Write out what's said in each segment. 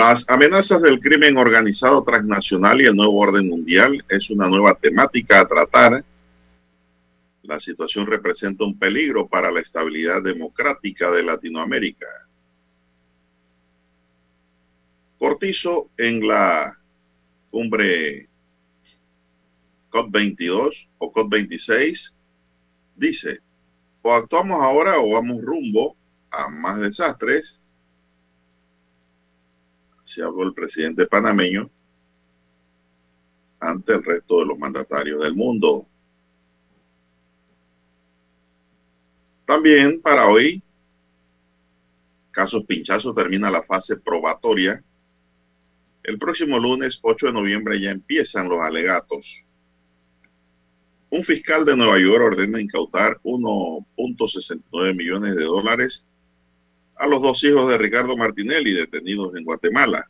Las amenazas del crimen organizado transnacional y el nuevo orden mundial es una nueva temática a tratar. La situación representa un peligro para la estabilidad democrática de Latinoamérica. Cortizo en la cumbre COP22 o COP26 dice, o actuamos ahora o vamos rumbo a más desastres se habló el presidente panameño ante el resto de los mandatarios del mundo. También para hoy, casos pinchazos termina la fase probatoria. El próximo lunes 8 de noviembre ya empiezan los alegatos. Un fiscal de Nueva York ordena incautar 1.69 millones de dólares a los dos hijos de Ricardo Martinelli detenidos en Guatemala.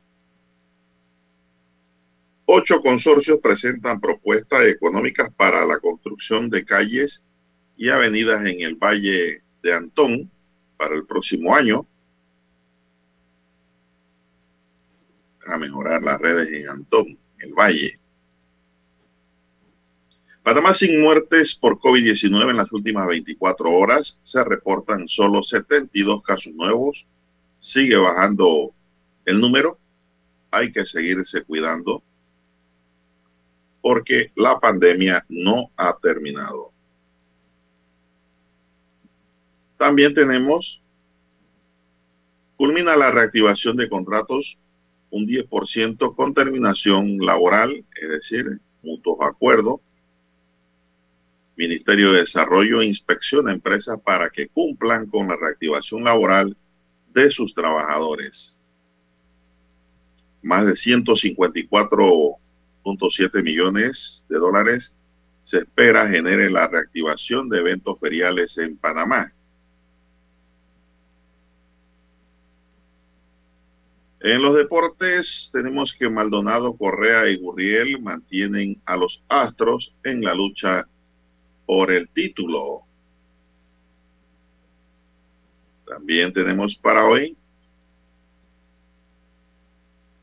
Ocho consorcios presentan propuestas económicas para la construcción de calles y avenidas en el Valle de Antón para el próximo año. A mejorar las redes en Antón, el Valle. Panamá sin muertes por COVID-19 en las últimas 24 horas. Se reportan solo 72 casos nuevos. Sigue bajando el número. Hay que seguirse cuidando porque la pandemia no ha terminado. También tenemos, culmina la reactivación de contratos un 10% con terminación laboral, es decir, mutuos acuerdos Ministerio de Desarrollo inspecciona empresas para que cumplan con la reactivación laboral de sus trabajadores. Más de 154.7 millones de dólares se espera genere la reactivación de eventos feriales en Panamá. En los deportes tenemos que Maldonado, Correa y Gurriel mantienen a los Astros en la lucha por el título. También tenemos para hoy,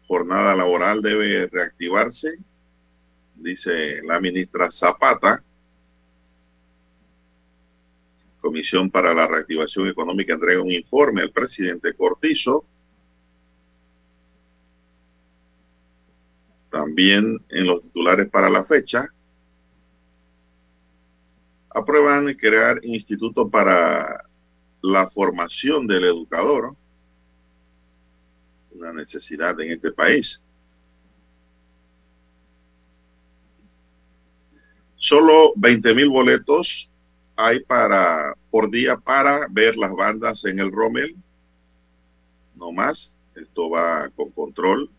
jornada laboral debe reactivarse, dice la ministra Zapata. Comisión para la Reactivación Económica entrega un informe al presidente Cortizo. También en los titulares para la fecha, aprueban crear instituto para la formación del educador, una necesidad en este país. Solo 20 mil boletos hay para por día para ver las bandas en el Rommel. No más. Esto va con control.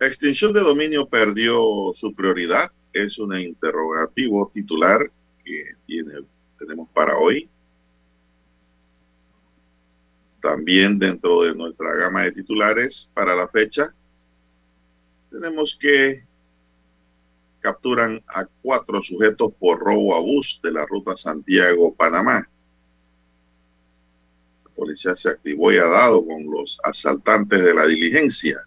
extinción de dominio perdió su prioridad es un interrogativo titular que tiene, tenemos para hoy. También dentro de nuestra gama de titulares para la fecha, tenemos que capturan a cuatro sujetos por robo a bus de la ruta Santiago-Panamá. La policía se activó y ha dado con los asaltantes de la diligencia.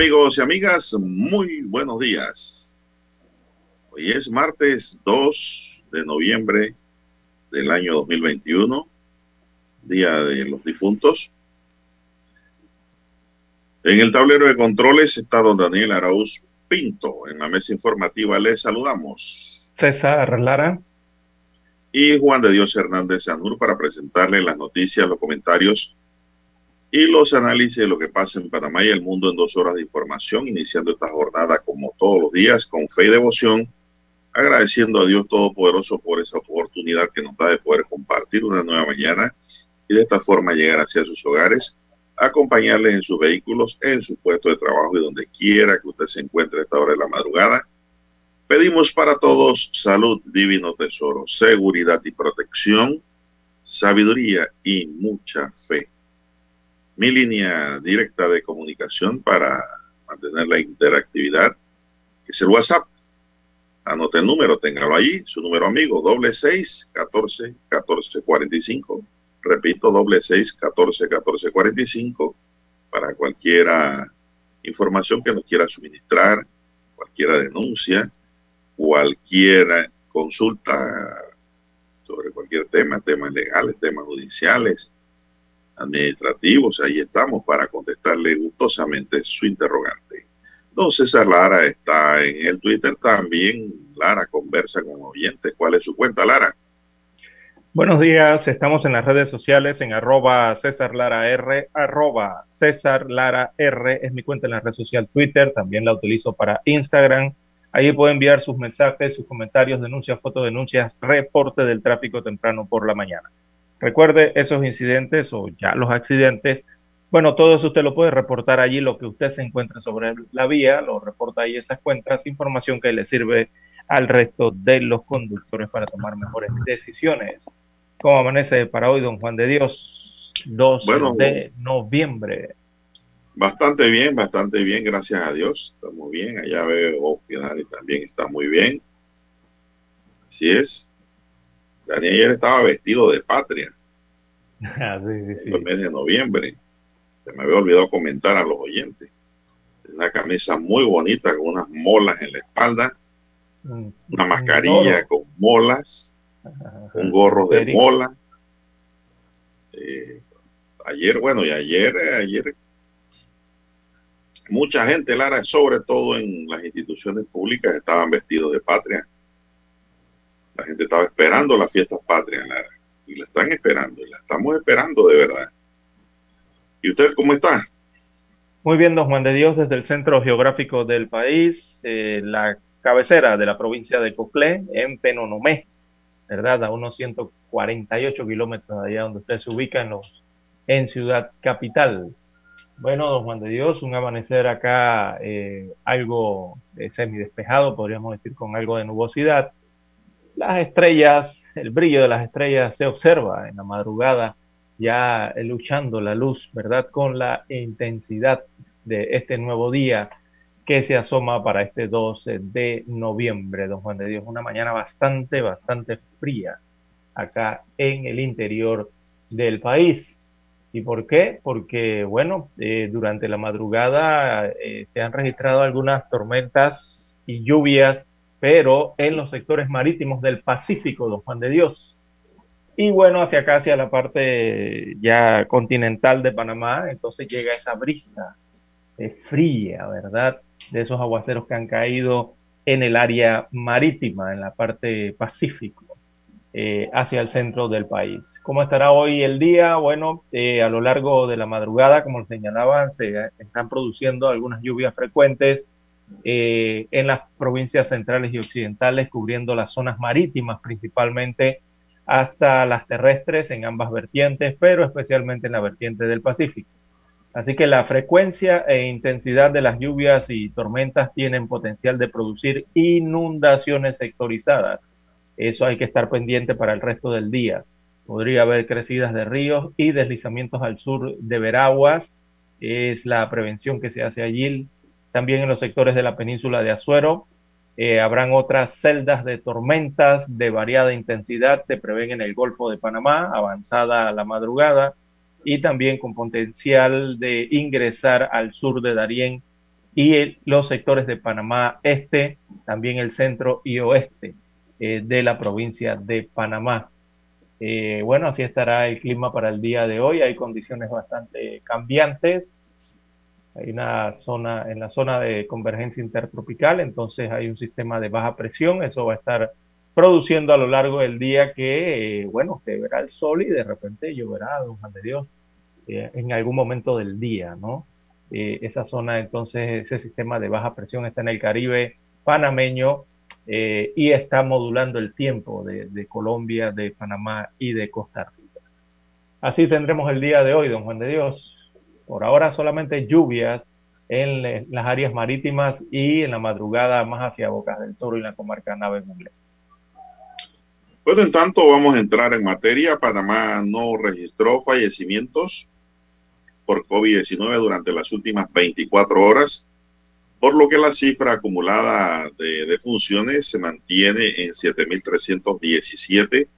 Amigos y amigas, muy buenos días. Hoy es martes 2 de noviembre del año 2021, Día de los Difuntos. En el tablero de controles está don Daniel Arauz Pinto. En la mesa informativa les saludamos. César Lara. Y Juan de Dios Hernández Sanur para presentarle las noticias, los comentarios y los análisis de lo que pasa en Panamá y el mundo en dos horas de información, iniciando esta jornada como todos los días con fe y devoción, agradeciendo a Dios Todopoderoso por esa oportunidad que nos da de poder compartir una nueva mañana y de esta forma llegar hacia sus hogares, acompañarles en sus vehículos, en su puesto de trabajo y donde quiera que usted se encuentre a esta hora de la madrugada. Pedimos para todos salud, divino tesoro, seguridad y protección, sabiduría y mucha fe mi línea directa de comunicación para mantener la interactividad es el WhatsApp. Anote el número, téngalo allí, su número amigo, doble seis, catorce, catorce, cuarenta y cinco. Repito, doble seis, catorce, catorce, cuarenta y cinco, para cualquiera información que nos quiera suministrar, cualquiera denuncia, cualquier consulta sobre cualquier tema, temas legales, temas judiciales, administrativos, ahí estamos para contestarle gustosamente su interrogante. Don César Lara está en el Twitter también. Lara conversa con oyentes. ¿Cuál es su cuenta, Lara? Buenos días, estamos en las redes sociales en arroba César Lara R, arroba César Lara R, es mi cuenta en la red social Twitter, también la utilizo para Instagram. Ahí puede enviar sus mensajes, sus comentarios, denuncias, fotodenuncias, reporte del tráfico temprano por la mañana. Recuerde esos incidentes o ya los accidentes. Bueno, todo eso usted lo puede reportar allí, lo que usted se encuentre sobre la vía, lo reporta ahí esas cuentas, información que le sirve al resto de los conductores para tomar mejores decisiones. ¿Cómo amanece para hoy, don Juan de Dios? 2 Bueno, de noviembre. Bastante bien, bastante bien, gracias a Dios. Estamos bien. Allá veo que Dani también está muy bien. Así es. Dani ayer estaba vestido de patria. Ah, sí, sí, sí. el mes de noviembre. Se me había olvidado comentar a los oyentes. Una camisa muy bonita con unas molas en la espalda, Un- una un mascarilla con molas, un gorro de mola. Eh, ayer, bueno, y ayer, eh, ayer, mucha gente, Lara, sobre todo en las instituciones públicas, estaban vestidos de patria. La gente estaba esperando las fiestas patrias, y la están esperando, y la estamos esperando de verdad. ¿Y usted cómo está? Muy bien, don Juan de Dios, desde el centro geográfico del país, eh, la cabecera de la provincia de Coclé, en Penonomé, ¿verdad? A unos 148 kilómetros de allá donde usted se ubica en, los, en Ciudad Capital. Bueno, don Juan de Dios, un amanecer acá eh, algo eh, semidespejado, podríamos decir, con algo de nubosidad. Las estrellas, el brillo de las estrellas se observa en la madrugada ya eh, luchando la luz, ¿verdad? Con la intensidad de este nuevo día que se asoma para este 12 de noviembre, don Juan de Dios. Una mañana bastante, bastante fría acá en el interior del país. ¿Y por qué? Porque, bueno, eh, durante la madrugada eh, se han registrado algunas tormentas y lluvias, pero en los sectores marítimos del Pacífico, don Juan de Dios. Y bueno, hacia acá, hacia la parte ya continental de Panamá, entonces llega esa brisa fría, ¿verdad? De esos aguaceros que han caído en el área marítima, en la parte pacífico. Eh, hacia el centro del país. ¿Cómo estará hoy el día? Bueno, eh, a lo largo de la madrugada, como señalaban, se están produciendo algunas lluvias frecuentes eh, en las provincias centrales y occidentales, cubriendo las zonas marítimas principalmente hasta las terrestres en ambas vertientes, pero especialmente en la vertiente del Pacífico. Así que la frecuencia e intensidad de las lluvias y tormentas tienen potencial de producir inundaciones sectorizadas eso hay que estar pendiente para el resto del día. Podría haber crecidas de ríos y deslizamientos al sur de Veraguas. Es la prevención que se hace allí. También en los sectores de la península de Azuero. Eh, habrán otras celdas de tormentas de variada intensidad. Se prevén en el Golfo de Panamá, avanzada la madrugada. Y también con potencial de ingresar al sur de Darién y los sectores de Panamá Este, también el centro y oeste. Eh, de la provincia de Panamá. Eh, bueno, así estará el clima para el día de hoy. Hay condiciones bastante cambiantes. Hay una zona, en la zona de convergencia intertropical, entonces hay un sistema de baja presión. Eso va a estar produciendo a lo largo del día que, eh, bueno, se verá el sol y de repente lloverá, don Juan de Dios, en algún momento del día, ¿no? esa zona, entonces, ese sistema de baja presión está en el Caribe panameño eh, y está modulando el tiempo de, Colombia, de Panamá y de Costa Rica. Así tendremos el día de hoy, don Juan de Dios. Por ahora solamente lluvias en las áreas marítimas y en la madrugada más hacia Bocas del Toro y la comarca Nave Mugle. Bueno, en tanto vamos a entrar en materia. Panamá no registró fallecimientos por COVID-19 durante las últimas 24 horas por lo que la cifra acumulada de defunciones se mantiene en 7.317.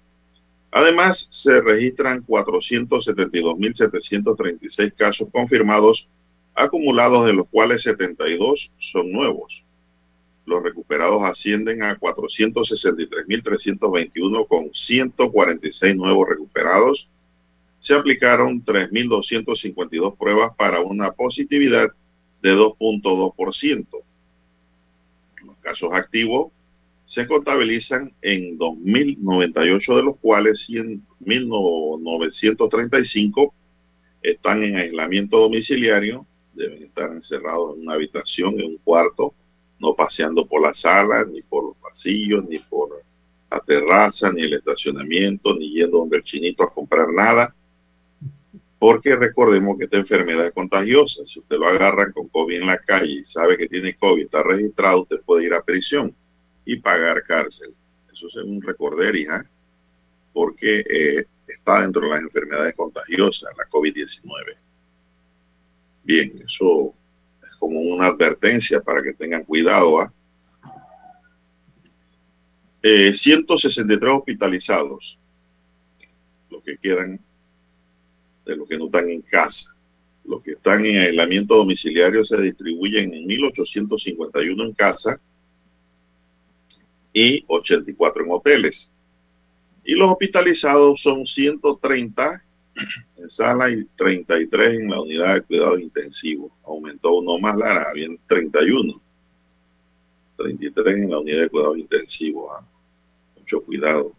Además, se registran 472.736 casos confirmados, acumulados de los cuales 72 son nuevos. Los recuperados ascienden a 463.321 con 146 nuevos recuperados. Se aplicaron 3.252 pruebas para una positividad de 2.2%. Los casos activos se contabilizan en 2.098, de los cuales 1.935 están en aislamiento domiciliario, deben estar encerrados en una habitación, en un cuarto, no paseando por la sala, ni por los pasillos, ni por la terraza, ni el estacionamiento, ni yendo donde el chinito a comprar nada porque recordemos que esta enfermedad es contagiosa. Si usted lo agarra con COVID en la calle y sabe que tiene COVID, está registrado, usted puede ir a prisión y pagar cárcel. Eso es un recorder, hija, porque eh, está dentro de las enfermedades contagiosas, la COVID-19. Bien, eso es como una advertencia para que tengan cuidado. ¿ah? 163 eh, hospitalizados, los que quedan de los que no están en casa. Los que están en aislamiento domiciliario se distribuyen en 1.851 en casa y 84 en hoteles. Y los hospitalizados son 130 en sala y 33 en la unidad de cuidado intensivo. Aumentó uno más, Lara, habían 31. 33 en la unidad de cuidado intensivo. ¿ah? Mucho cuidado.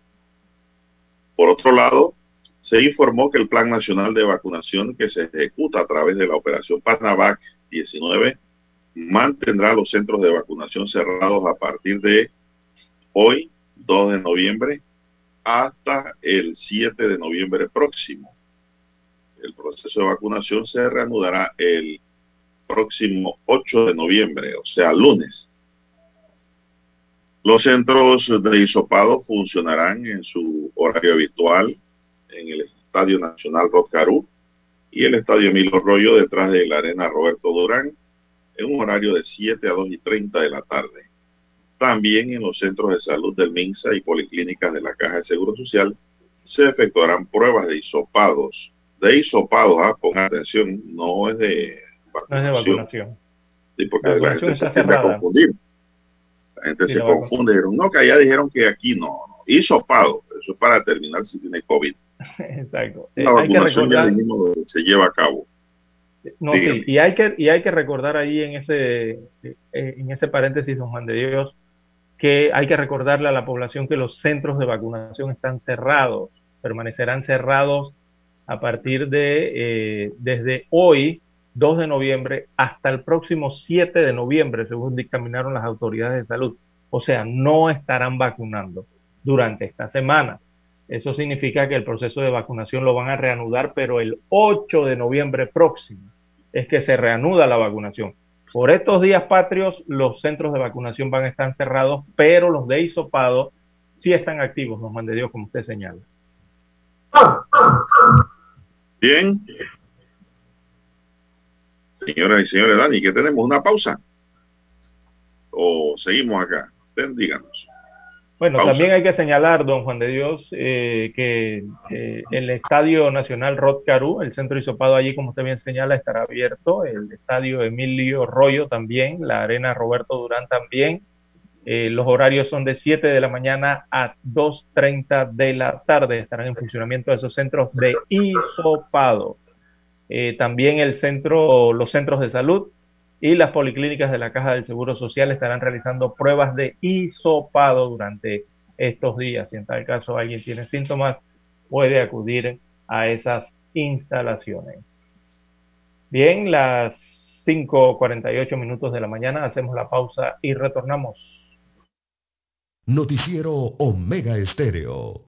Por otro lado, se informó que el Plan Nacional de Vacunación que se ejecuta a través de la operación Panavac 19 mantendrá los centros de vacunación cerrados a partir de hoy, 2 de noviembre, hasta el 7 de noviembre próximo. El proceso de vacunación se reanudará el próximo 8 de noviembre, o sea, lunes. Los centros de hisopado funcionarán en su horario habitual en el Estadio Nacional Rotcarú y el Estadio Emilio Rollo detrás de la Arena Roberto Durán en un horario de 7 a 2 y 30 de la tarde. También en los centros de salud del MINSA y policlínicas de la Caja de Seguro Social se efectuarán pruebas de hisopados de hisopados, ¿ah? pongan atención, no es de vacunación. No es de vacunación. Sí, porque la, gente se tiende a confundir. La gente se confunde. No, que allá dijeron que aquí no, no. Hisopado, eso es para determinar si tiene COVID. Exacto. La eh, vacunación ya mismo se lleva a cabo. No, sí, y hay que y hay que recordar ahí en ese eh, en ese paréntesis, don Juan de Dios, que hay que recordarle a la población que los centros de vacunación están cerrados, permanecerán cerrados a partir de eh, desde hoy 2 de noviembre hasta el próximo 7 de noviembre, según dictaminaron las autoridades de salud. O sea, no estarán vacunando durante esta semana. Eso significa que el proceso de vacunación lo van a reanudar, pero el 8 de noviembre próximo es que se reanuda la vacunación. Por estos días patrios, los centros de vacunación van a estar cerrados, pero los de hisopado sí están activos, nos mande Dios, como usted señala. Bien, Señoras y señores, Dani, que tenemos una pausa. O seguimos acá. Usted díganos. Bueno, también hay que señalar, don Juan de Dios, eh, que el Estadio Nacional Rod Caru, el centro hisopado allí, como usted bien señala, estará abierto. El Estadio Emilio Rollo también, la Arena Roberto Durán también. Eh, los horarios son de 7 de la mañana a 2.30 de la tarde. Estarán en funcionamiento esos centros de hisopado. Eh, también el centro, los centros de salud y las policlínicas de la Caja del Seguro Social estarán realizando pruebas de hisopado durante estos días. Si en tal caso alguien tiene síntomas, puede acudir a esas instalaciones. Bien, las 5.48 minutos de la mañana, hacemos la pausa y retornamos. Noticiero Omega Estéreo.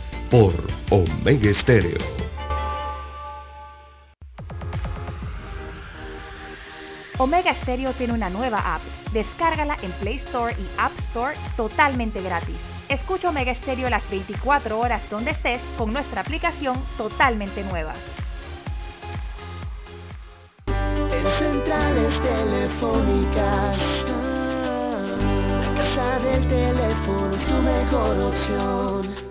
por Omega Estéreo. Omega Stereo tiene una nueva app. Descárgala en Play Store y App Store totalmente gratis. Escucha Omega Stereo las 24 horas donde estés con nuestra aplicación totalmente nueva. En centrales telefónicas, la casa del teléfono es tu mejor opción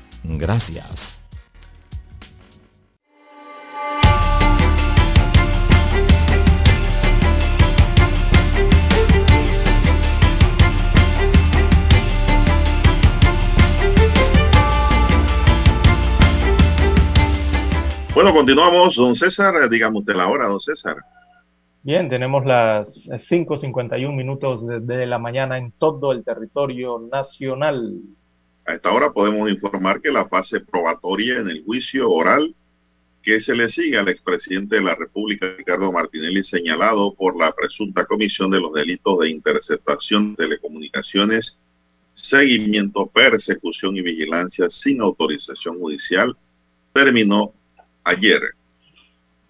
Gracias. Bueno, continuamos, don César, digamos de la hora, don César. Bien, tenemos las 5.51 minutos de la mañana en todo el territorio nacional. A esta hora podemos informar que la fase probatoria en el juicio oral que se le sigue al expresidente de la República, Ricardo Martinelli, señalado por la presunta comisión de los delitos de interceptación de telecomunicaciones, seguimiento, persecución y vigilancia sin autorización judicial, terminó ayer.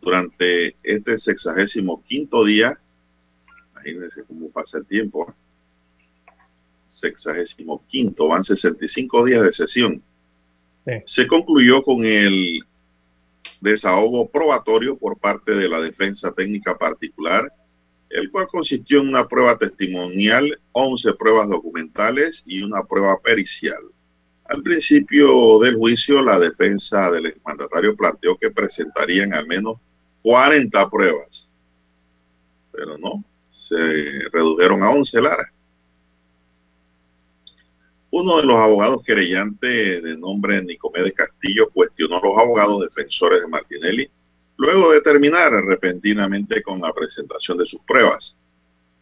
Durante este sexagésimo quinto día, imagínense cómo pasa el tiempo, sexagésimo quinto, van 65 días de sesión. Se concluyó con el desahogo probatorio por parte de la defensa técnica particular, el cual consistió en una prueba testimonial, 11 pruebas documentales y una prueba pericial. Al principio del juicio, la defensa del exmandatario planteó que presentarían al menos 40 pruebas, pero no, se redujeron a 11 Lara. Uno de los abogados querellantes de nombre Nicomedes Castillo cuestionó a los abogados defensores de Martinelli luego de terminar repentinamente con la presentación de sus pruebas.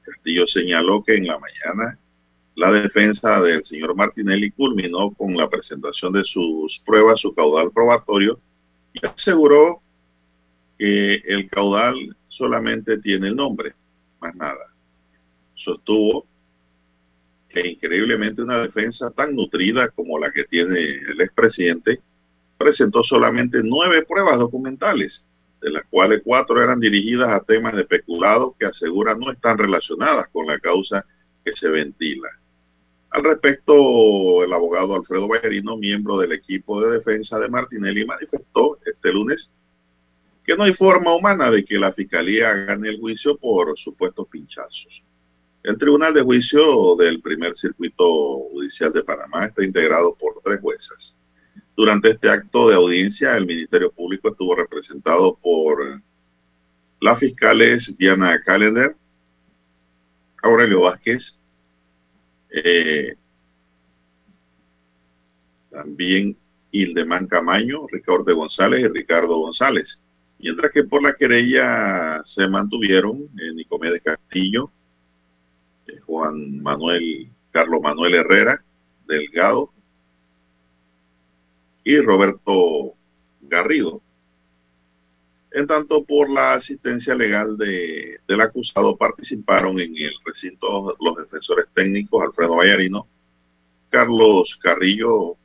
Castillo señaló que en la mañana la defensa del señor Martinelli culminó con la presentación de sus pruebas, su caudal probatorio, y aseguró que el caudal solamente tiene el nombre, más nada. Sostuvo que increíblemente una defensa tan nutrida como la que tiene el expresidente presentó solamente nueve pruebas documentales, de las cuales cuatro eran dirigidas a temas de peculado que asegura no están relacionadas con la causa que se ventila. Al respecto, el abogado Alfredo Ballerino, miembro del equipo de defensa de Martinelli, manifestó este lunes que no hay forma humana de que la fiscalía gane el juicio por supuestos pinchazos. El Tribunal de Juicio del Primer Circuito Judicial de Panamá está integrado por tres juezas. Durante este acto de audiencia, el Ministerio Público estuvo representado por las fiscales Diana Calender, Aurelio Vázquez, eh, también Ildemán Camaño, Ricardo González y Ricardo González. Mientras que por la querella se mantuvieron eh, Nicomedes Castillo, Juan Manuel, Carlos Manuel Herrera, Delgado, y Roberto Garrido. En tanto, por la asistencia legal de, del acusado participaron en el recinto los defensores técnicos Alfredo Vallarino, Carlos Carrillo,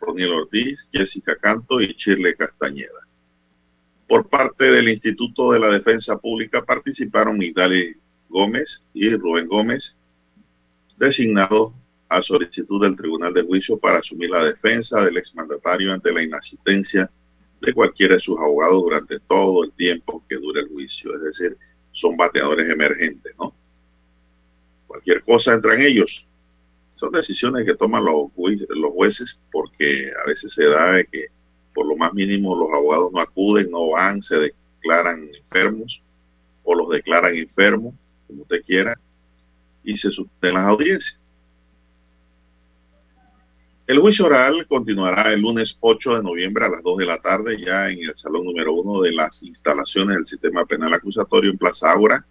Roniel Ortiz, Jessica Canto y Chirle Castañeda. Por parte del Instituto de la Defensa Pública participaron Migdali Gómez y Rubén Gómez, designados a solicitud del Tribunal de Juicio para asumir la defensa del exmandatario ante la inasistencia de cualquiera de sus abogados durante todo el tiempo que dure el juicio. Es decir, son bateadores emergentes, ¿no? Cualquier cosa entra en ellos. Son decisiones que toman los, los jueces porque a veces se da de que por lo más mínimo los abogados no acuden, no van, se declaran enfermos o los declaran enfermos, como usted quiera, y se suspenden las audiencias. El juicio oral continuará el lunes 8 de noviembre a las 2 de la tarde ya en el salón número 1 de las instalaciones del sistema penal acusatorio en Plaza Aura,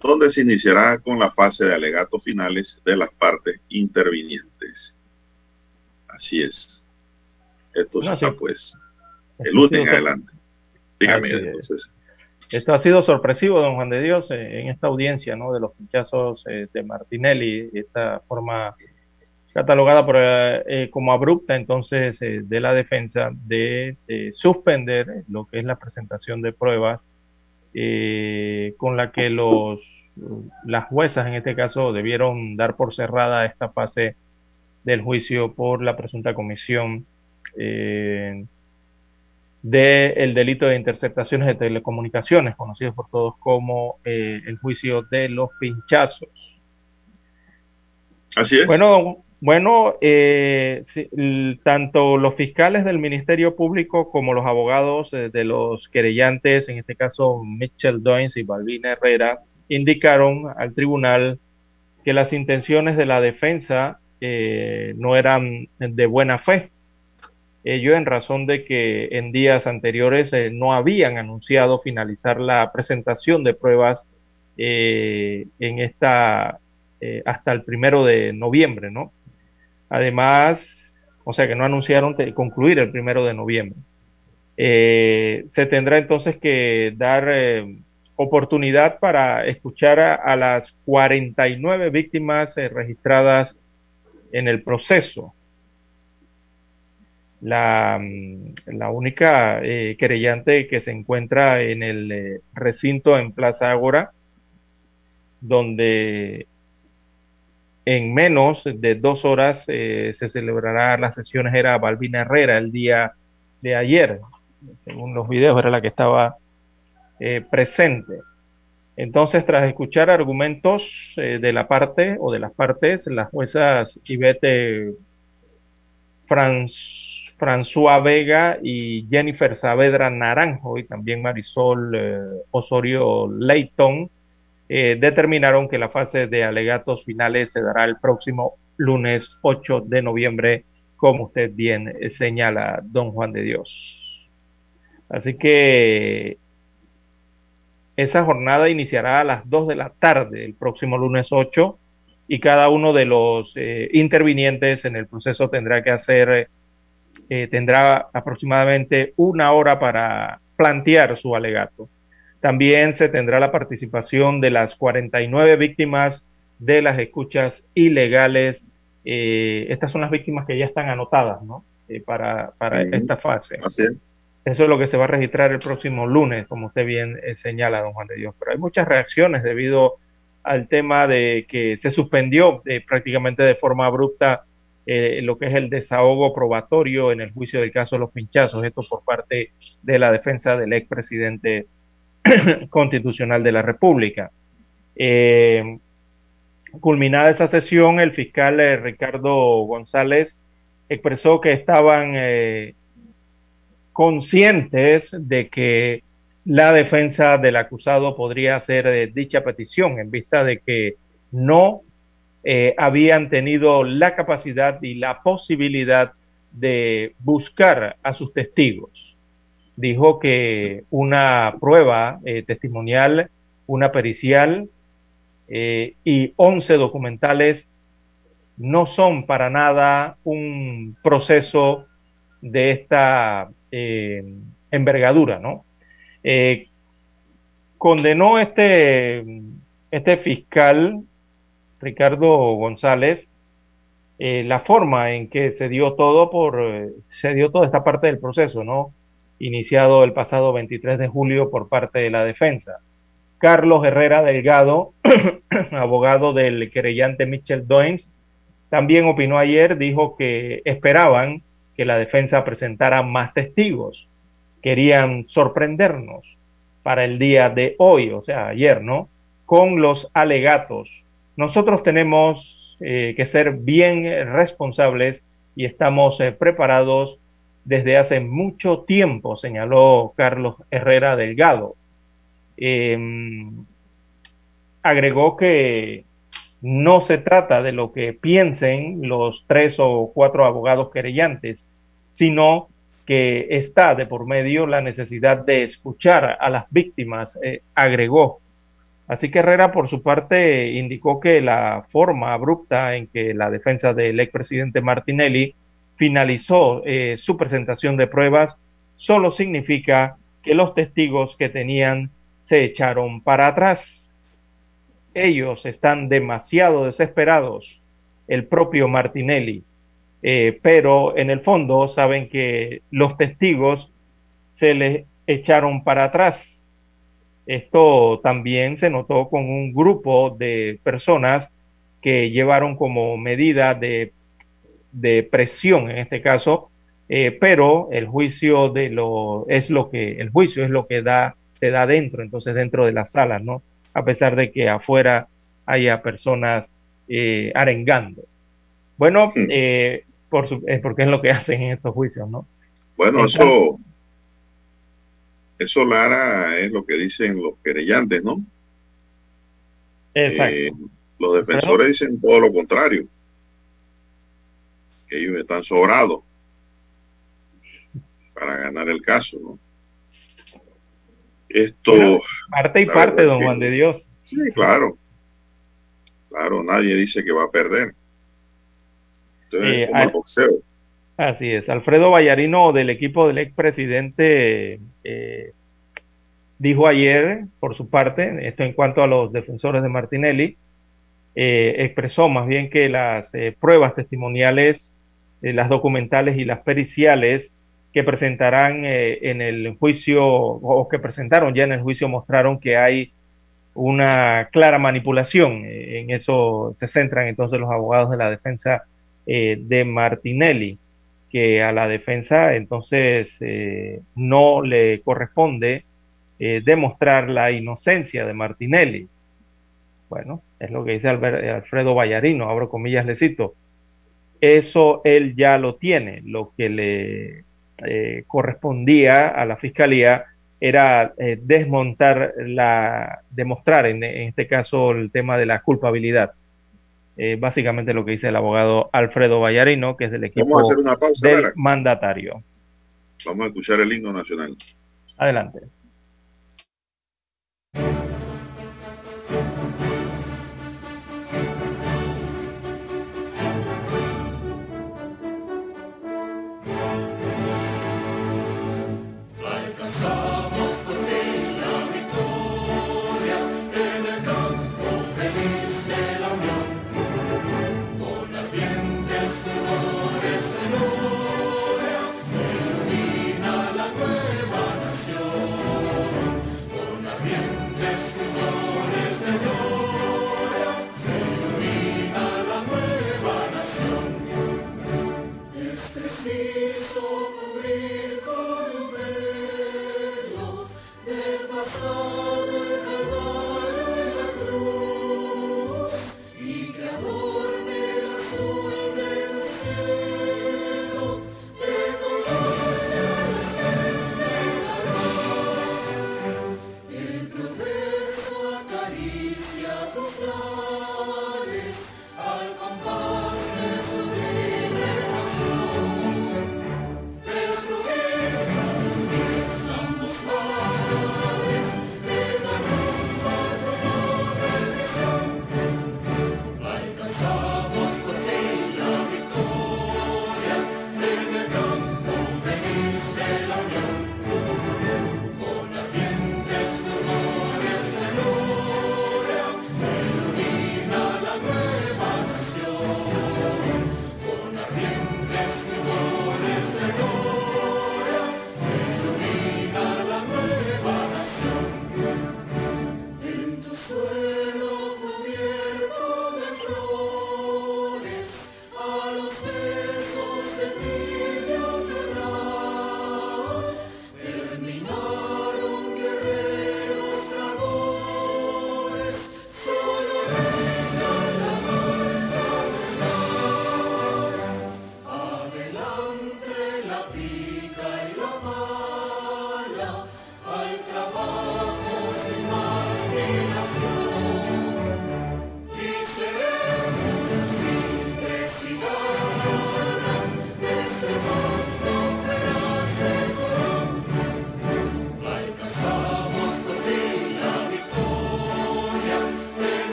donde se iniciará con la fase de alegatos finales de las partes intervinientes. Así es. Esto está pues el lunes en adelante. Dígame entonces. Esto ha sido sorpresivo, don Juan de Dios, eh, en esta audiencia ¿no? de los pinchazos eh, de Martinelli, esta forma catalogada por, eh, como abrupta entonces de la defensa de, suspender lo que es la presentación de pruebas con la que los las juezas en este caso debieron dar por cerrada esta fase del juicio por la presunta comisión del delito de interceptaciones de telecomunicaciones, conocido por todos como eh, el juicio de los pinchazos. Así es. Bueno, bueno eh, tanto los fiscales del Ministerio Público como los abogados eh, de los querellantes, en este caso Mitchell Doynes y Balvina Herrera, indicaron al tribunal que las intenciones de la defensa no eran de buena fe ello en razón de que en días anteriores eh, no habían anunciado finalizar la presentación de pruebas eh, en esta eh, hasta el primero de noviembre, ¿no? Además, o sea que no anunciaron concluir el primero de noviembre. se tendrá entonces que dar oportunidad para escuchar a, a las 49 víctimas registradas en el proceso la, mm, la única eh, querellante que se encuentra en el eh, recinto en Plaza Ágora, donde en menos de dos horas eh, se celebrará las sesiones, era Balbina Herrera el día de ayer. según los videos era la que estaba presente. Entonces, tras escuchar argumentos de la parte o de las partes, las juezas Ivete François Vega y Jennifer Saavedra Naranjo y también Marisol eh, Osorio Leighton determinaron que la fase de alegatos finales se dará el próximo lunes 8 de noviembre, como usted bien señala, don Juan de Dios. Así que esa jornada iniciará a las 2 de la tarde el próximo lunes 8 y cada uno de los eh, intervinientes en el proceso tendrá que hacer, eh, tendrá aproximadamente una hora para plantear su alegato. También se tendrá la participación de las 49 víctimas de las escuchas ilegales. Eh, estas son las víctimas que ya están anotadas ¿no? para, para esta fase. Así es. Eso es lo que se va a registrar el próximo lunes, como usted bien eh, señala, don Juan de Dios. Pero hay muchas reacciones debido al tema de que se suspendió eh, prácticamente de forma abrupta eh, lo que es el desahogo probatorio en el juicio del caso de los pinchazos, esto por parte de la defensa del expresidente constitucional de la República. culminada esa sesión, el fiscal Ricardo González expresó que estaban conscientes de que la defensa del acusado podría hacer eh, dicha petición en vista de que no eh, habían tenido la capacidad y la posibilidad de buscar a sus testigos. Dijo que una prueba eh, testimonial, una pericial y 11 documentales no son para nada un proceso de esta eh, envergadura, ¿no? Eh, condenó este, este fiscal, Ricardo González, eh, la forma en que se dio todo por, se dio toda esta parte del proceso, ¿no? Iniciado el pasado 23 de julio por parte de la defensa. Carlos Herrera Delgado, abogado del querellante Michel Doens, también opinó ayer, dijo que esperaban que la defensa presentara más testigos. Querían sorprendernos para el día de hoy, o sea, ayer, ¿no? Con los alegatos. Nosotros tenemos eh, que ser bien responsables y estamos eh, preparados desde hace mucho tiempo, señaló Carlos Herrera Delgado. Em, agregó que no se trata de lo que piensen los tres o cuatro abogados querellantes, sino que está de por medio la necesidad de escuchar a las víctimas, eh, agregó. Así que Herrera, por su parte, indicó que la forma abrupta en que la defensa del expresidente Martinelli finalizó eh, su presentación de pruebas solo significa que los testigos que tenían se echaron para atrás. Ellos están demasiado desesperados. El propio Martinelli eh, pero en el fondo saben que los testigos se les echaron para atrás. Esto también se notó con un grupo de personas que llevaron como medida de, presión en este caso, eh, pero el juicio de lo es lo que el juicio es lo que da se da dentro, entonces dentro de la sala, ¿no? A pesar de que afuera haya personas eh, arengando. Bueno, por porque es lo que hacen en estos juicios, ¿no? Bueno, eso, eso, Lara, es lo que dicen los querellantes, ¿no? Exacto. Eh, los defensores dicen todo lo contrario, que ellos están sobrados para ganar el caso, ¿no? Esto... parte y parte, don Juan de Dios. Sí, claro. Claro, nadie dice que va a perder. Eh, así es. Alfredo Vallarino del equipo del expresidente eh, dijo ayer, por su parte, esto en cuanto a los defensores de Martinelli, eh, expresó más bien que las pruebas testimoniales, las documentales y las periciales que presentarán en el juicio o que presentaron ya en el juicio mostraron que hay una clara manipulación. En eso se centran entonces los abogados de la defensa eh, de Martinelli. Que a la defensa entonces no le corresponde demostrar la inocencia de Martinelli. Bueno, es lo que dice Alfredo Vallarino, abro comillas, le cito. Eso él ya lo tiene. Lo que le eh, correspondía a la fiscalía era eh, desmontar la, demostrar en, este caso el tema de la culpabilidad. Eh, básicamente lo que dice el abogado Alfredo Vallarino, que es del equipo del mandatario. Vamos a escuchar el himno nacional. Adelante.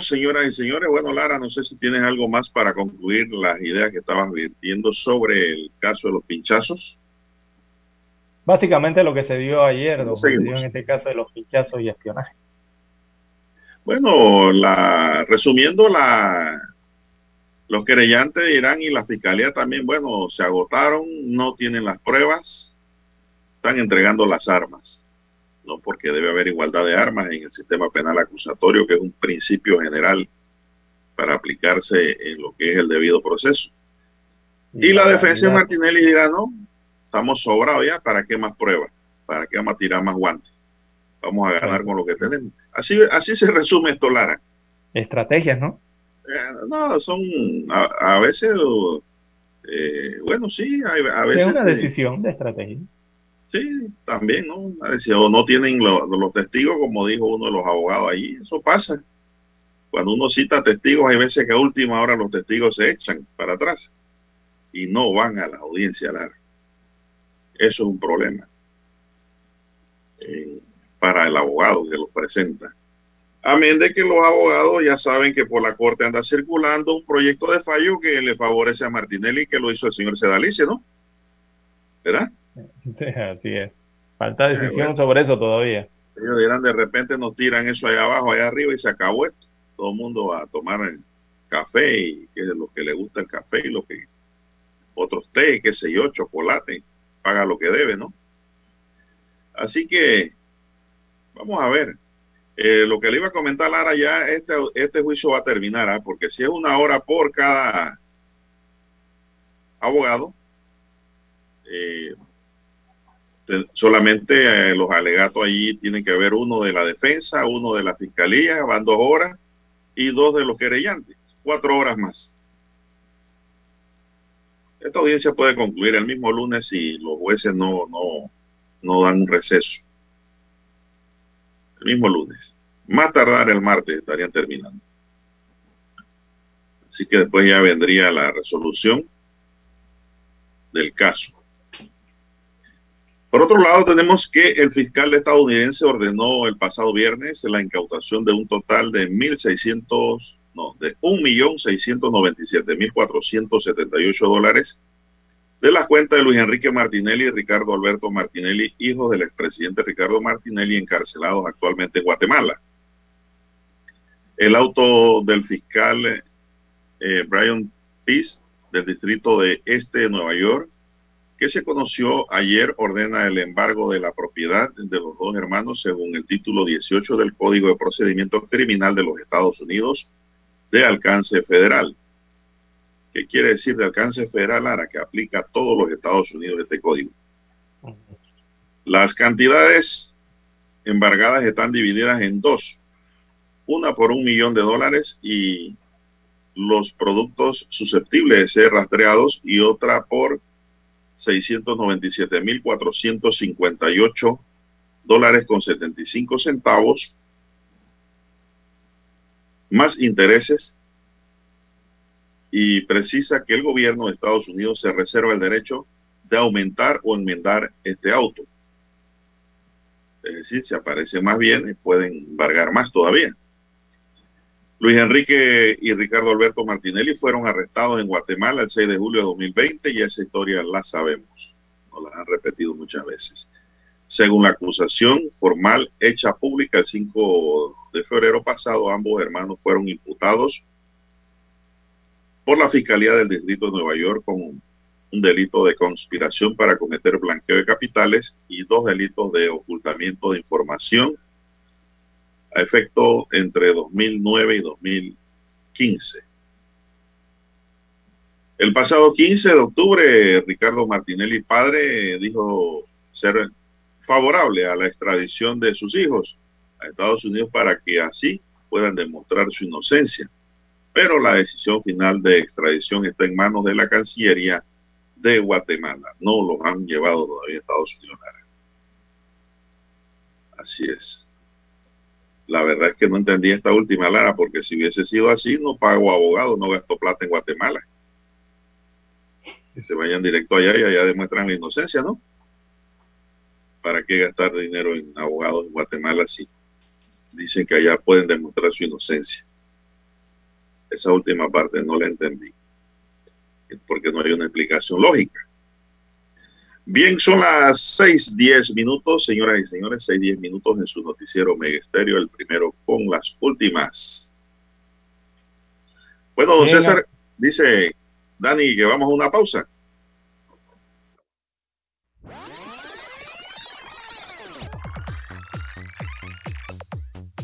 Señoras y señores. Bueno, Lara, no sé si tienes algo más para concluir las ideas que estabas viendo sobre el caso de los pinchazos. Básicamente lo que se dio ayer, lo que se dio en este caso de los pinchazos y espionaje. Bueno, la, resumiendo, la, los querellantes de Irán y la fiscalía también, bueno, se agotaron, no tienen las pruebas, están entregando las armas. ¿No? porque debe haber igualdad de armas en el sistema penal acusatorio, que es un principio general para aplicarse en lo que es el debido proceso. Y, la defensa de Martinelli dirá, no, estamos sobrados ya, ¿para qué más pruebas? ¿Para qué vamos a tirar más guantes? Vamos a ganar con lo que tenemos. Así, así se resume esto, Lara. Estrategias, ¿no? Eh, no, son a, veces, eh, bueno, sí, a, veces... Es una decisión de estrategia. Sí, también, ¿no? O no tienen los testigos, como dijo uno de los abogados ahí. Eso pasa. Cuando uno cita testigos, hay veces que a última hora los testigos se echan para atrás y no van a la audiencia larga. Eso es un problema eh, para el abogado que los presenta. Amén de que los abogados ya saben que por la corte anda circulando un proyecto de fallo que le favorece a Martinelli, que lo hizo el señor Sedalice, ¿no? ¿Verdad? Sí, así es. Falta decisión sobre eso todavía. Ellos dirán, de repente nos tiran eso allá abajo, allá arriba y se acabó esto. Todo el mundo va a tomar el café y que es lo que le gusta el café y lo que otros té, qué sé yo, chocolate, paga lo que debe, ¿no? Así que vamos a ver. Eh, lo que le iba a comentar Lara, ya este, este juicio va a terminar, ¿ah? porque si es una hora por cada abogado, eh, solamente eh, los alegatos allí tienen que haber uno de la defensa, uno de la fiscalía, van dos horas, y dos de los querellantes, cuatro horas más. Esta audiencia puede concluir el mismo lunes si los jueces no, no, no dan un receso el mismo lunes. Más tardar el martes estarían terminando. Así que después ya vendría la resolución del caso. Por otro lado, tenemos que el fiscal estadounidense ordenó el pasado viernes la incautación de un total de 1.600, no, de 1.697.478 dólares de las cuentas de Luis Enrique Martinelli y Ricardo Alberto Martinelli, hijos del expresidente Ricardo Martinelli, encarcelados actualmente en Guatemala. El auto del fiscal eh, Brian Peace del distrito de Este de Nueva York, que se conoció ayer, ordena el embargo de la propiedad de los dos hermanos según el título 18 del Código de Procedimiento Criminal de los Estados Unidos de alcance federal. ¿Qué quiere decir de alcance federal, Ara? Que aplica a todos los Estados Unidos este código. Las cantidades embargadas están divididas en dos. Una por un millón de dólares y los productos susceptibles de ser rastreados y otra por 697.458 dólares con 75 centavos más intereses y precisa que el gobierno de Estados Unidos se reserva el derecho de aumentar o enmendar este auto. Es decir, si aparece más bien, pueden embargar más todavía. Luis Enrique y Ricardo Alberto Martinelli fueron arrestados en Guatemala el 6 de julio de 2020 y esa historia la sabemos, nos la han repetido muchas veces. Según la acusación formal hecha pública el 5 de febrero pasado, ambos hermanos fueron imputados por la Fiscalía del Distrito de Nueva York con un, delito de conspiración para cometer blanqueo de capitales y dos delitos de ocultamiento de información a efecto entre 2009 y 2015. El pasado 15 de octubre, Ricardo Martinelli, padre, dijo ser favorable a la extradición de sus hijos a Estados Unidos para que así puedan demostrar su inocencia pero la decisión final de extradición está en manos de la Cancillería de Guatemala. No los han llevado todavía a Estados Unidos. Así es. La verdad es que no entendí esta última Lara, porque si hubiese sido así, no pago abogado, no gasto plata en Guatemala. Que se vayan directo allá y allá demuestran la inocencia, ¿no? ¿Para qué gastar dinero en abogados en Guatemala si dicen que allá pueden demostrar su inocencia? Esa última parte no la entendí, porque no hay una explicación lógica. Bien, son las 6:10 minutos, señoras y señores, 6:10 minutos en su noticiero Megesterio, el primero con las últimas. Bueno, don César, dice Dani que vamos a una pausa.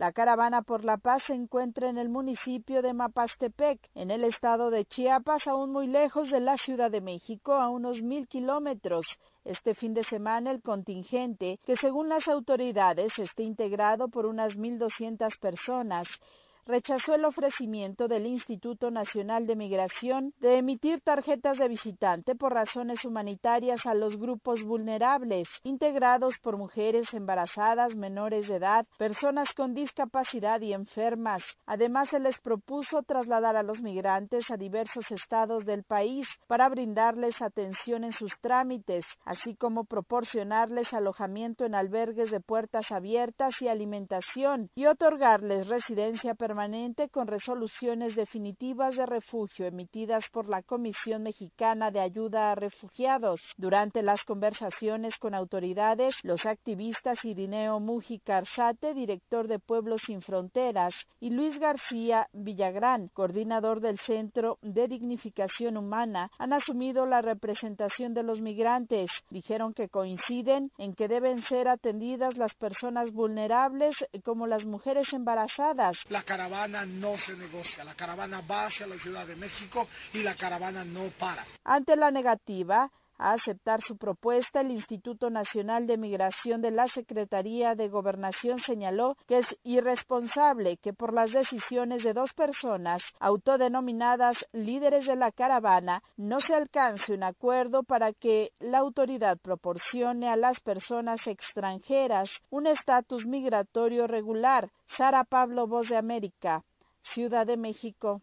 La caravana por la paz se encuentra en el municipio de Mapastepec, en el estado de Chiapas, aún muy lejos de la Ciudad de México, a unos mil kilómetros. Este fin de semana el contingente, que según las autoridades está integrado por unas 1.200 personas, rechazó el ofrecimiento del Instituto Nacional de Migración de emitir tarjetas de visitante por razones humanitarias a los grupos vulnerables, integrados por mujeres embarazadas, menores de edad, personas con discapacidad y enfermas. Además, se les propuso trasladar a los migrantes a diversos estados del país para brindarles atención en sus trámites, así como proporcionarles alojamiento en albergues de puertas abiertas y alimentación, y otorgarles residencia permanente con resoluciones definitivas de refugio emitidas por la Comisión Mexicana de Ayuda a Refugiados. Durante las conversaciones con autoridades, los activistas Irineo Mujica Arzate, director de Pueblos Sin Fronteras, y Luis García Villagrán, coordinador del Centro de Dignificación Humana, han asumido la representación de los migrantes. Dijeron que coinciden en que deben ser atendidas las personas vulnerables como las mujeres embarazadas. Caravana no se negocia, la caravana va hacia la Ciudad de México y la caravana no para. Ante la negativa, a aceptar su propuesta, el Instituto Nacional de Migración de la Secretaría de Gobernación señaló que es irresponsable que por las decisiones de dos personas autodenominadas líderes de la caravana no se alcance un acuerdo para que la autoridad proporcione a las personas extranjeras un estatus migratorio regular. Sara Pablo, Voz de América, Ciudad de México.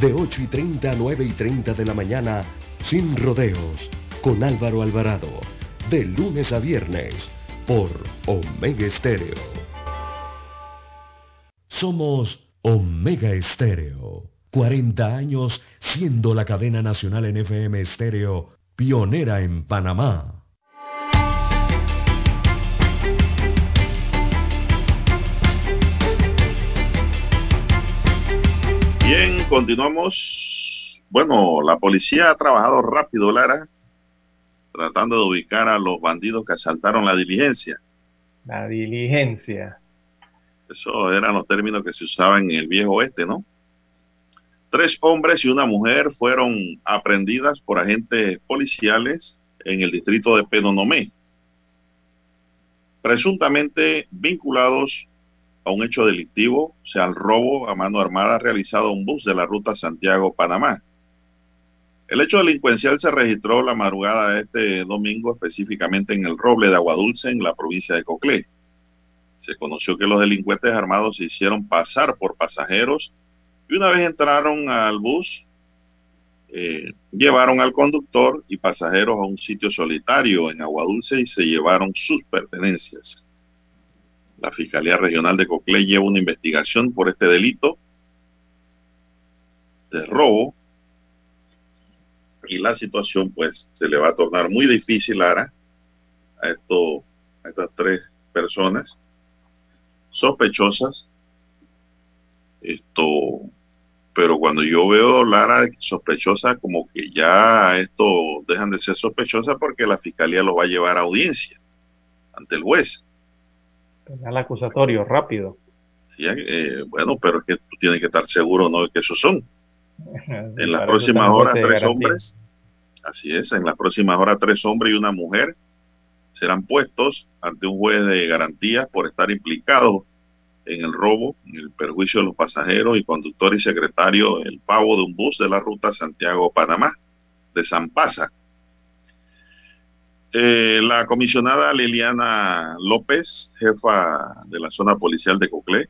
de 8 y 30 a 9 y 30 de la mañana, sin rodeos, con Álvaro Alvarado, de lunes a viernes, por Omega Estéreo. Somos Omega Estéreo, 40 años siendo la cadena nacional en FM Estéreo, pionera en Panamá. Continuamos. Bueno, la policía ha trabajado rápido, Lara, tratando de ubicar a los bandidos que asaltaron la diligencia. La diligencia. Eso eran los términos que se usaban en el viejo oeste, ¿no? Tres hombres y una mujer fueron aprendidas por agentes policiales en el distrito de Penonomé, presuntamente vinculados a un hecho delictivo, o sea, al robo a mano armada realizado a un bus de la ruta Santiago-Panamá. El hecho delincuencial se registró la madrugada de este domingo, específicamente en el Roble de Aguadulce, en la provincia de Coclé. Se conoció que los delincuentes armados se hicieron pasar por pasajeros y una vez entraron al bus, eh, llevaron al conductor y pasajeros a un sitio solitario en Aguadulce y se llevaron sus pertenencias. La Fiscalía Regional de Coclé lleva una investigación por este delito de robo y la situación pues se le va a tornar muy difícil ahora a, esto, a estas tres personas sospechosas. Esto, pero cuando yo veo Lara sospechosa, como que ya esto dejan de ser sospechosa porque la fiscalía lo va a llevar a audiencia ante el juez. Al acusatorio, rápido. Sí, eh, bueno, pero es que tú tienes que estar seguro, ¿no? De que esos son. En las próximas horas, tres hombres. Así es, en las próximas horas, tres hombres y una mujer serán puestos ante un juez de garantías por estar implicados en el robo, en el perjuicio de los pasajeros y conductor y secretario, el pago de un bus de la ruta Santiago-Panamá, de San Pasa. Eh, la comisionada Liliana López, jefa de la zona policial de Coclé,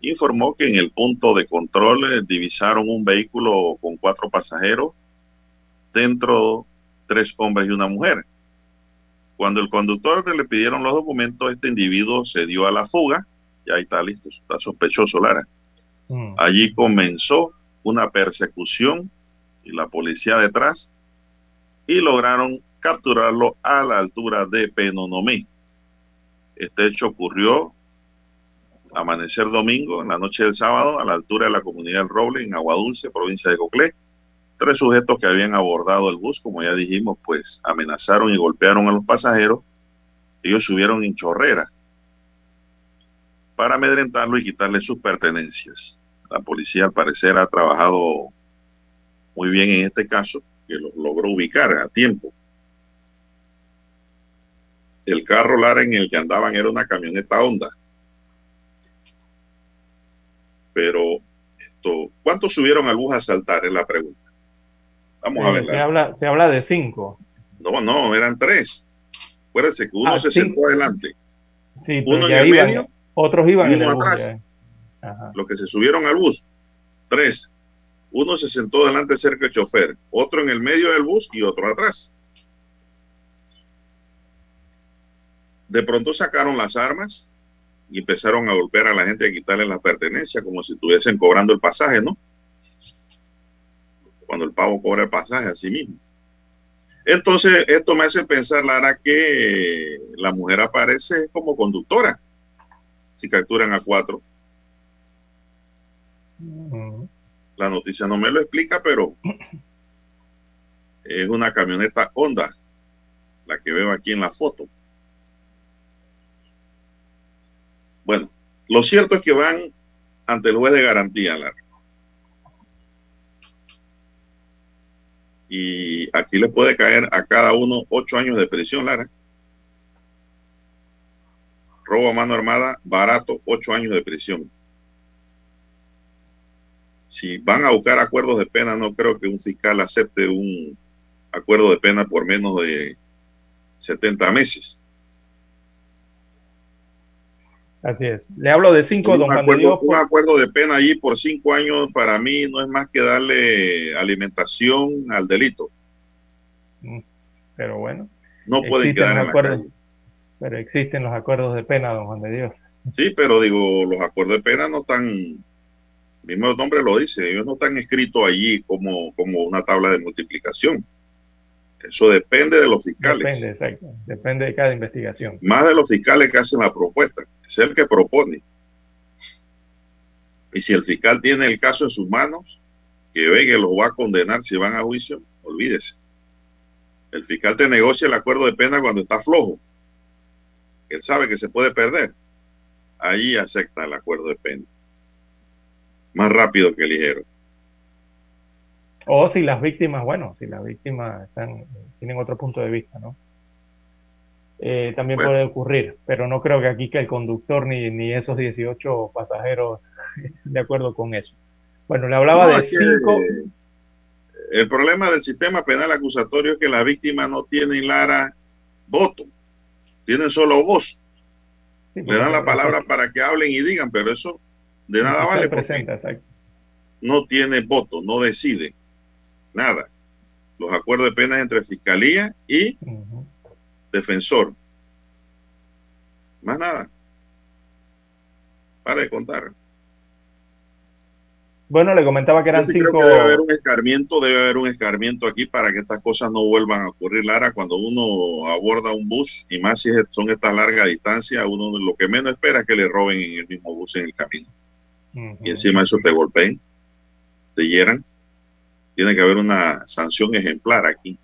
informó que en el punto de control eh, divisaron un vehículo con cuatro pasajeros, dentro tres hombres y una mujer. Cuando el conductor le pidieron los documentos, este individuo se dio a la fuga. Ya está listo, está sospechoso, Lara. Mm. Allí comenzó una persecución y la policía detrás y lograron capturarlo a la altura de Penonomé. Este hecho ocurrió amanecer domingo, en la noche del sábado, a la altura de la comunidad del Roble, en Aguadulce, provincia de Coclé. Tres sujetos que habían abordado el bus, como ya dijimos, pues amenazaron y golpearon a los pasajeros. Ellos subieron en chorrera para amedrentarlo y quitarle sus pertenencias. La policía al parecer ha trabajado muy bien en este caso, que los logró ubicar a tiempo. El carro Lara en el que andaban era una camioneta Honda. Pero esto, ¿cuántos subieron al bus a saltar? Es la pregunta. Vamos a ver. Se habla, se habla de cinco. No, no, eran tres. Acuérdense que uno ah, se sentó adelante. Sí, uno en el medio, otros iban en el atrás. Los que se subieron al bus, tres. Uno se sentó delante cerca del chofer, otro en el medio del bus y otro atrás. De pronto sacaron las armas y empezaron a golpear a la gente a quitarle la pertenencia como si estuviesen cobrando el pasaje, ¿no? Cuando el pavo cobra el pasaje a sí mismo. Entonces, esto me hace pensar, Lara, que la mujer aparece como conductora si capturan a cuatro. La noticia no me lo explica, pero es una camioneta Honda, la que veo aquí en la foto. Bueno, lo cierto es que van ante el juez de garantía, Lara. Y aquí le puede caer a cada uno ocho años de prisión, Lara. Robo a mano armada, barato, ocho años de prisión. Si van a buscar acuerdos de pena, no creo que un fiscal acepte un acuerdo de pena por menos de 70 meses. Así es. Le hablo de cinco, un acuerdo, Un acuerdo de pena allí por cinco años para mí no es más que darle alimentación al delito. Mm, pero bueno. No pueden quedar en la pero existen los acuerdos de pena, don Juan de Dios. Sí, pero digo, los acuerdos de pena no están, mismo el nombre lo dice, ellos no están escritos allí como, como una tabla de multiplicación. Eso depende de los fiscales. Depende, exacto. Depende de cada investigación. Más de los fiscales que hacen la propuesta. Es el que propone. Y si el fiscal tiene el caso en sus manos, que ve que lo va a condenar si van a juicio, olvídese. El fiscal te negocia el acuerdo de pena cuando está flojo él sabe que se puede perder, ahí acepta el acuerdo de pena. Más rápido que ligero. O si las víctimas, bueno, si las víctimas están, tienen otro punto de vista, ¿no? Eh, también puede ocurrir, pero no creo que aquí que el conductor ni, ni esos 18 pasajeros de acuerdo con eso. Bueno, le hablaba de cinco. el problema del sistema penal acusatorio es que la víctima no tiene, Lara, voto tienen solo voz. Le dan la palabra para que hablen y digan, pero eso de nada vale. no tiene voto, no decide nada. Los acuerdos de pena entre fiscalía y defensor. Más nada. Para de contar. Bueno, le comentaba que eran cinco. debe haber un escarmiento, debe haber un escarmiento aquí para que estas cosas no vuelvan a ocurrir, Lara. Cuando uno aborda un bus, y más si son estas largas distancias, uno lo que menos espera es que le roben en el mismo bus en el camino. Y encima eso te golpeen, te hieran. Tiene que haber una sanción ejemplar aquí.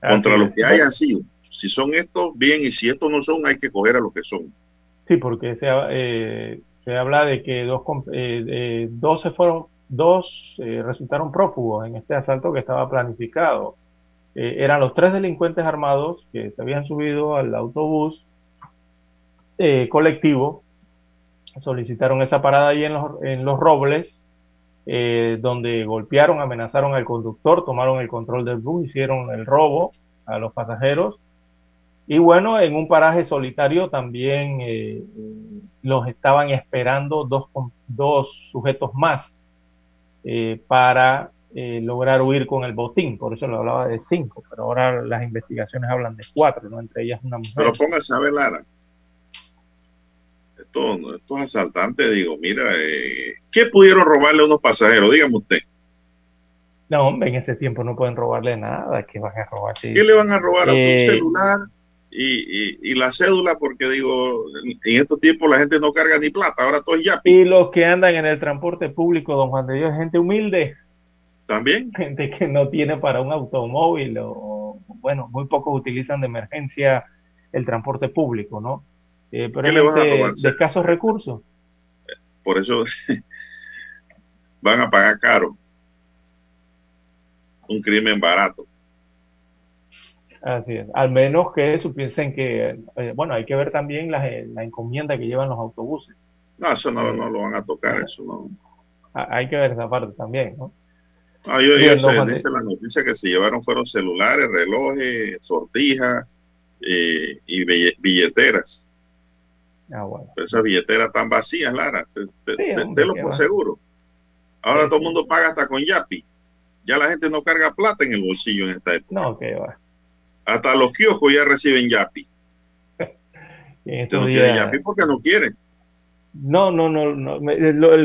Contra los que hayan sido. Si son estos, bien, y si estos no son, hay que coger a los que son. Sí, porque sea, eh, se habla de que dos, eh, dos se fueron, dos eh, resultaron prófugos en este asalto que estaba planificado. Eh, eran los tres delincuentes armados que se habían subido al autobús colectivo, solicitaron esa parada ahí en los, en los Robles, donde golpearon, amenazaron al conductor, tomaron el control del bus, hicieron el robo a los pasajeros y bueno, en un paraje solitario también eh, los estaban esperando dos, dos sujetos más eh, para eh, lograr huir con el botín, por eso lo hablaba de cinco, pero ahora las investigaciones hablan de cuatro, ¿no? Entre ellas una mujer. Pero póngase a ver, Lara. Estos, estos asaltantes, digo, mira, eh, ¿qué pudieron robarle a unos pasajeros? Dígame usted. No, hombre, en ese tiempo no pueden robarle nada, que van a robar? ¿Qué le van a robar a tu eh, celular y, y, la cédula? Porque digo, en estos tiempos la gente no carga ni plata, ahora todo es ya. Y los que andan en el transporte público, don Juan de Dios, gente humilde. También. Gente que no tiene para un automóvil o, bueno, muy pocos utilizan de emergencia el transporte público, ¿no? Eh, pero ¿Qué le van a robar? de escasos recursos. Por eso van a pagar caro un crimen barato. Así es. Al menos que eso piensen que, eh, bueno, hay que ver también la, la, encomienda que llevan los autobuses. No, eso no, no lo van a tocar, eso no. Hay que ver esa parte también, ¿no? Ah, yo, dice la noticia que se llevaron fueron celulares, relojes, sortijas eh, y billeteras. Ah, bueno. esas billeteras están vacías, Lara. Lo por seguro. Ahora todo el mundo paga hasta con Yapi. Ya la gente no carga plata en el bolsillo en esta época. No, que va. Hasta los kioscos ya reciben Yapi. no quieren Yapi porque no quieren. No, no, no, no.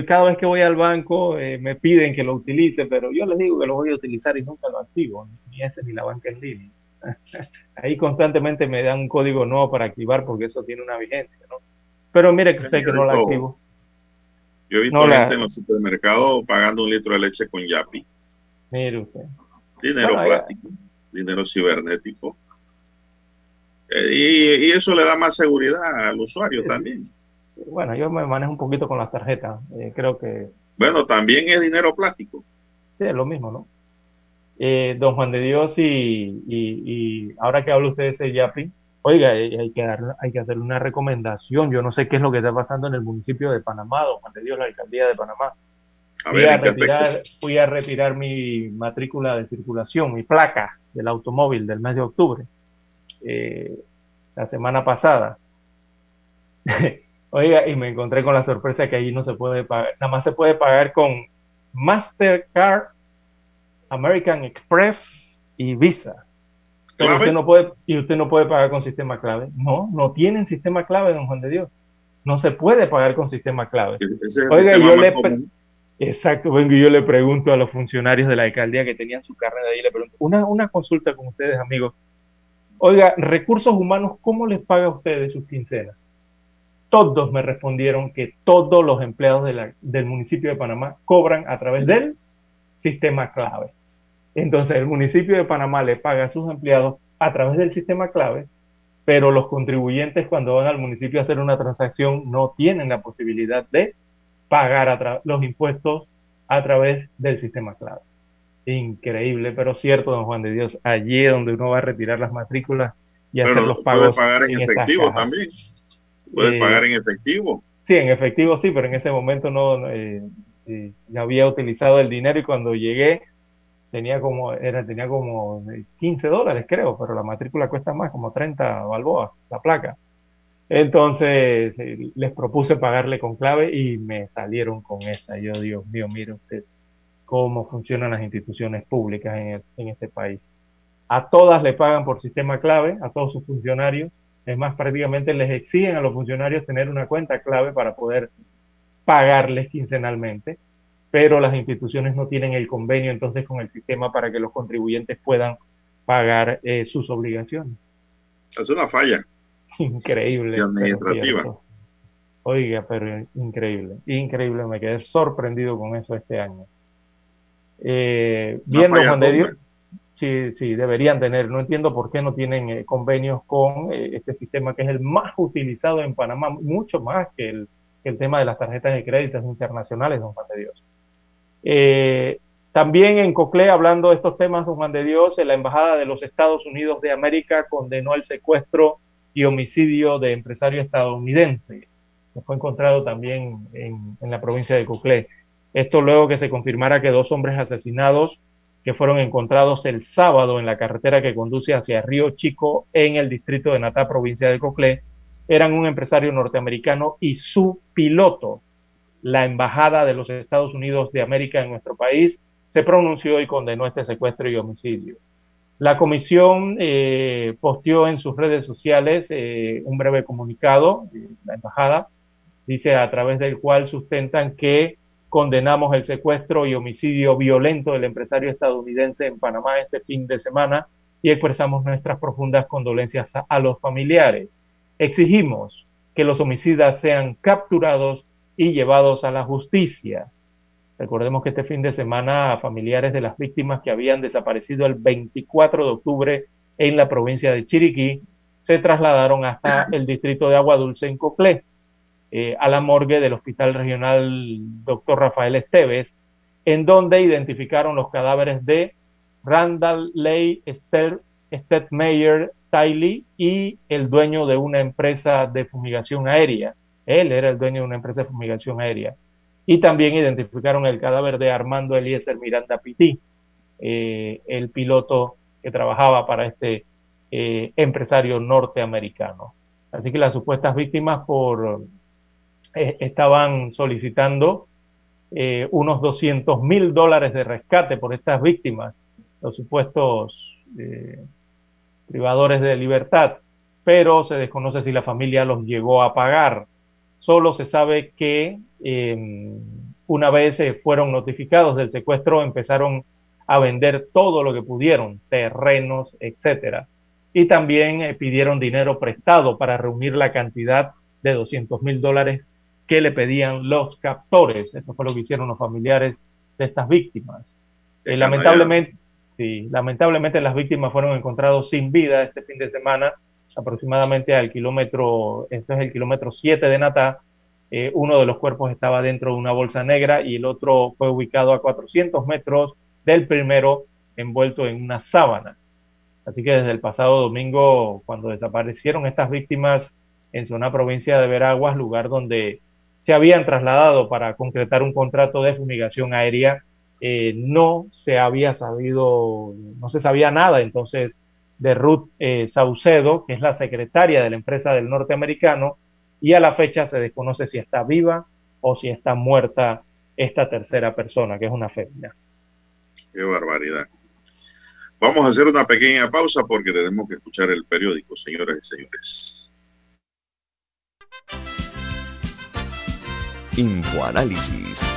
cada vez que voy al banco eh, me piden que lo utilice, pero yo les digo que lo voy a utilizar y nunca lo activo, ni ese ni la banca en línea. Ahí constantemente me dan un código nuevo para activar porque eso tiene una vigencia, ¿no? Pero mire que usted que no la activo. Yo he visto gente en los supermercados pagando un litro de leche con Yapi. Mire usted. Dinero plástico, dinero cibernético. Eh, y, eso le da más seguridad al usuario también. Bueno, yo me manejo un poquito con las tarjetas. Eh, creo que. Bueno, también es dinero plástico. Sí, es lo mismo, ¿no? Eh, don Juan de Dios, y, y, ahora que habla usted de ese YAPI, oiga, hay que, dar, hay que hacerle una recomendación. Yo no sé qué es lo que está pasando en el municipio de Panamá, don Juan de Dios, la alcaldía de Panamá fui, a retirar, fui a retirar mi matrícula de circulación, mi placa del automóvil del mes de octubre, eh, la semana pasada. Oiga, y me encontré con la sorpresa que allí no se puede pagar, nada más se puede pagar con Mastercard, American Express y Visa. Pero usted no puede, y usted no puede pagar con sistema clave. No, no tienen sistema clave, don Juan de Dios. No se puede pagar con sistema clave. Oiga, yo le, Exacto, vengo y yo le pregunto a los funcionarios de la alcaldía que tenían su carrera ahí, le pregunto, una, una consulta con ustedes, amigos. Oiga, recursos humanos, ¿cómo les paga a ustedes sus quincenas? Todos me respondieron que todos los empleados de la, del municipio de Panamá cobran a través del sistema clave. Entonces, el municipio de Panamá le paga a sus empleados a través del sistema clave, pero los contribuyentes cuando van al municipio a hacer una transacción no tienen la posibilidad de pagar los impuestos a través del sistema clave. Increíble, pero cierto, don Juan de Dios, allí donde uno va a retirar las matrículas y hacer los pagos. Puede pagar en, efectivo también. Puede eh, pagar en efectivo. Sí, en efectivo sí, pero en ese momento no, eh, eh, ya había utilizado el dinero y cuando llegué tenía como era tenía como 15 dólares creo, pero la matrícula cuesta más, como 30 balboas, la placa. Entonces eh, les propuse pagarle con clave y me salieron con esta. Yo, Dios mío, mire usted cómo funcionan las instituciones públicas en, este país. A todas le pagan por sistema clave, a todos sus funcionarios. Es más, prácticamente les exigen a los funcionarios tener una cuenta clave para poder pagarles quincenalmente, pero las instituciones no tienen el convenio entonces con el sistema para que los contribuyentes puedan pagar eh, sus obligaciones. Es una falla. Increíble. administrativa. Oiga, pero increíble, increíble, me quedé sorprendido con eso este año. Eh, viendo Juan de Dios, sí, sí, deberían tener, no entiendo por qué no tienen eh, convenios con eh, este sistema que es el más utilizado en Panamá, mucho más que el, que el tema de las tarjetas de créditos internacionales, don Juan de Dios. También en Cocle, hablando de estos temas, don Juan de Dios, la Embajada de los Estados Unidos de América condenó el secuestro y homicidio de empresario estadounidense, que fue encontrado también en, la provincia de Coclé. Esto luego que se confirmara que dos hombres asesinados que fueron encontrados el sábado en la carretera que conduce hacia Río Chico en el distrito de Natá, provincia de Coclé, eran un empresario norteamericano y su piloto. La Embajada de los Estados Unidos de América en nuestro país se pronunció y condenó este secuestro y homicidio. La comisión eh, posteó en sus redes sociales eh, un breve comunicado, la embajada dice a través del cual sustentan que condenamos el secuestro y homicidio violento del empresario estadounidense en Panamá este fin de semana y expresamos nuestras profundas condolencias a los familiares. Exigimos que los homicidas sean capturados y llevados a la justicia. Recordemos que este fin de semana familiares de las víctimas que habían desaparecido el 24 de octubre en la provincia de Chiriquí se trasladaron hasta el distrito de Agua Dulce en Coclé, eh, a la morgue del Hospital Regional Dr. Rafael Esteves, en donde identificaron los cadáveres de Randall Ley Stetmeyer Tiley y el dueño de una empresa de fumigación aérea. Él era el dueño de una empresa de fumigación aérea y también identificaron el cadáver de Armando Eliezer Miranda Pití, eh, el piloto que trabajaba para este eh, empresario norteamericano. Así que las supuestas víctimas por, eh, estaban solicitando unos 200 mil dólares de rescate por estas víctimas, los supuestos privadores de libertad, pero se desconoce si la familia los llegó a pagar. Solo se sabe que em, una vez fueron notificados del secuestro, empezaron a vender todo lo que pudieron, terrenos, etcétera. Y también eh, pidieron dinero prestado para reunir la cantidad de 200 mil dólares que le pedían los captores. Eso fue lo que hicieron los familiares de estas víctimas. Eh, lamentablemente, sí, lamentablemente las víctimas fueron encontrados sin vida este fin de semana aproximadamente al kilómetro, esto es el kilómetro 7 de Natá, eh, uno de los cuerpos estaba dentro de una bolsa negra y el otro fue ubicado a 400 metros del primero envuelto en una sábana. Así que desde el pasado domingo, cuando desaparecieron estas víctimas en zona provincia de Veraguas, lugar donde se habían trasladado para concretar un contrato de fumigación aérea, eh, no se había sabido, no se sabía nada. Entonces, de Ruth eh, Saucedo, que es la secretaria de la empresa del norteamericano, y a la fecha se desconoce si está viva o si está muerta esta tercera persona, que es una fémina. Qué barbaridad. Vamos a hacer una pequeña pausa porque tenemos que escuchar el periódico, señoras y señores. Infoanálisis.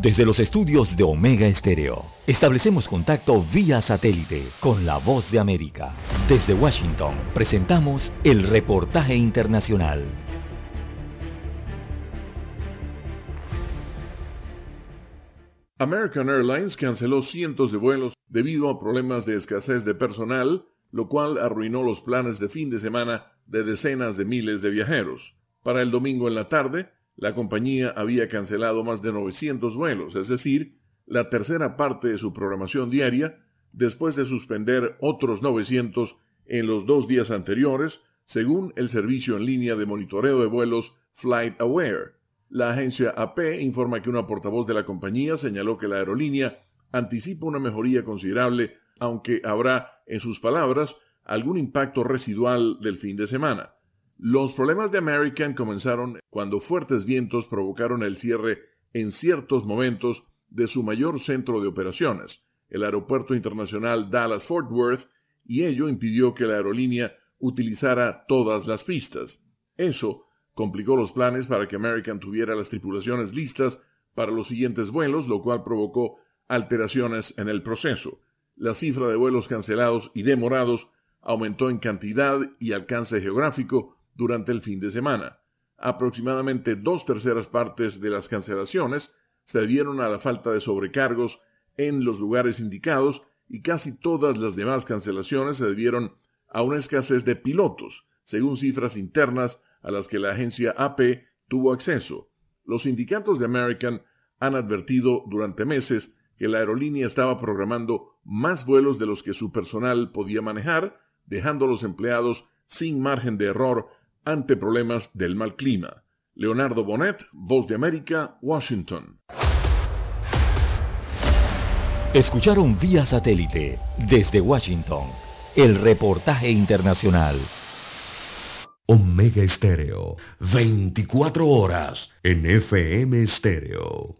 Desde los estudios de Omega Estéreo, establecemos contacto vía satélite con la voz de América. Desde Washington, presentamos el reportaje internacional. American Airlines canceló cientos de vuelos debido a problemas de escasez de personal, lo cual arruinó los planes de fin de semana de decenas de miles de viajeros. Para el domingo en la tarde, la compañía había cancelado más de 900 vuelos, es decir, la tercera parte de su programación diaria, después de suspender otros 900 en los dos días anteriores, según el servicio en línea de monitoreo de vuelos Flight Aware. La agencia AP informa que una portavoz de la compañía señaló que la aerolínea anticipa una mejoría considerable, aunque habrá, en sus palabras, algún impacto residual del fin de semana. Los problemas de American comenzaron cuando fuertes vientos provocaron el cierre en ciertos momentos de su mayor centro de operaciones, el Aeropuerto Internacional Dallas-Fort Worth, y ello impidió que la aerolínea utilizara todas las pistas. Eso complicó los planes para que American tuviera las tripulaciones listas para los siguientes vuelos, lo cual provocó alteraciones en el proceso. La cifra de vuelos cancelados y demorados aumentó en cantidad y alcance geográfico durante el fin de semana. Aproximadamente dos terceras partes de las cancelaciones se debieron a la falta de sobrecargos en los lugares indicados y casi todas las demás cancelaciones se debieron a una escasez de pilotos, según cifras internas a las que la agencia AP tuvo acceso. Los sindicatos de American han advertido durante meses que la aerolínea estaba programando más vuelos de los que su personal podía manejar, dejando a los empleados sin margen de error ante problemas del mal clima. Leonardo Bonet, Voz de América, Washington. Escucharon vía satélite desde Washington el reportaje internacional. Omega Estéreo, 24 horas en FM Estéreo.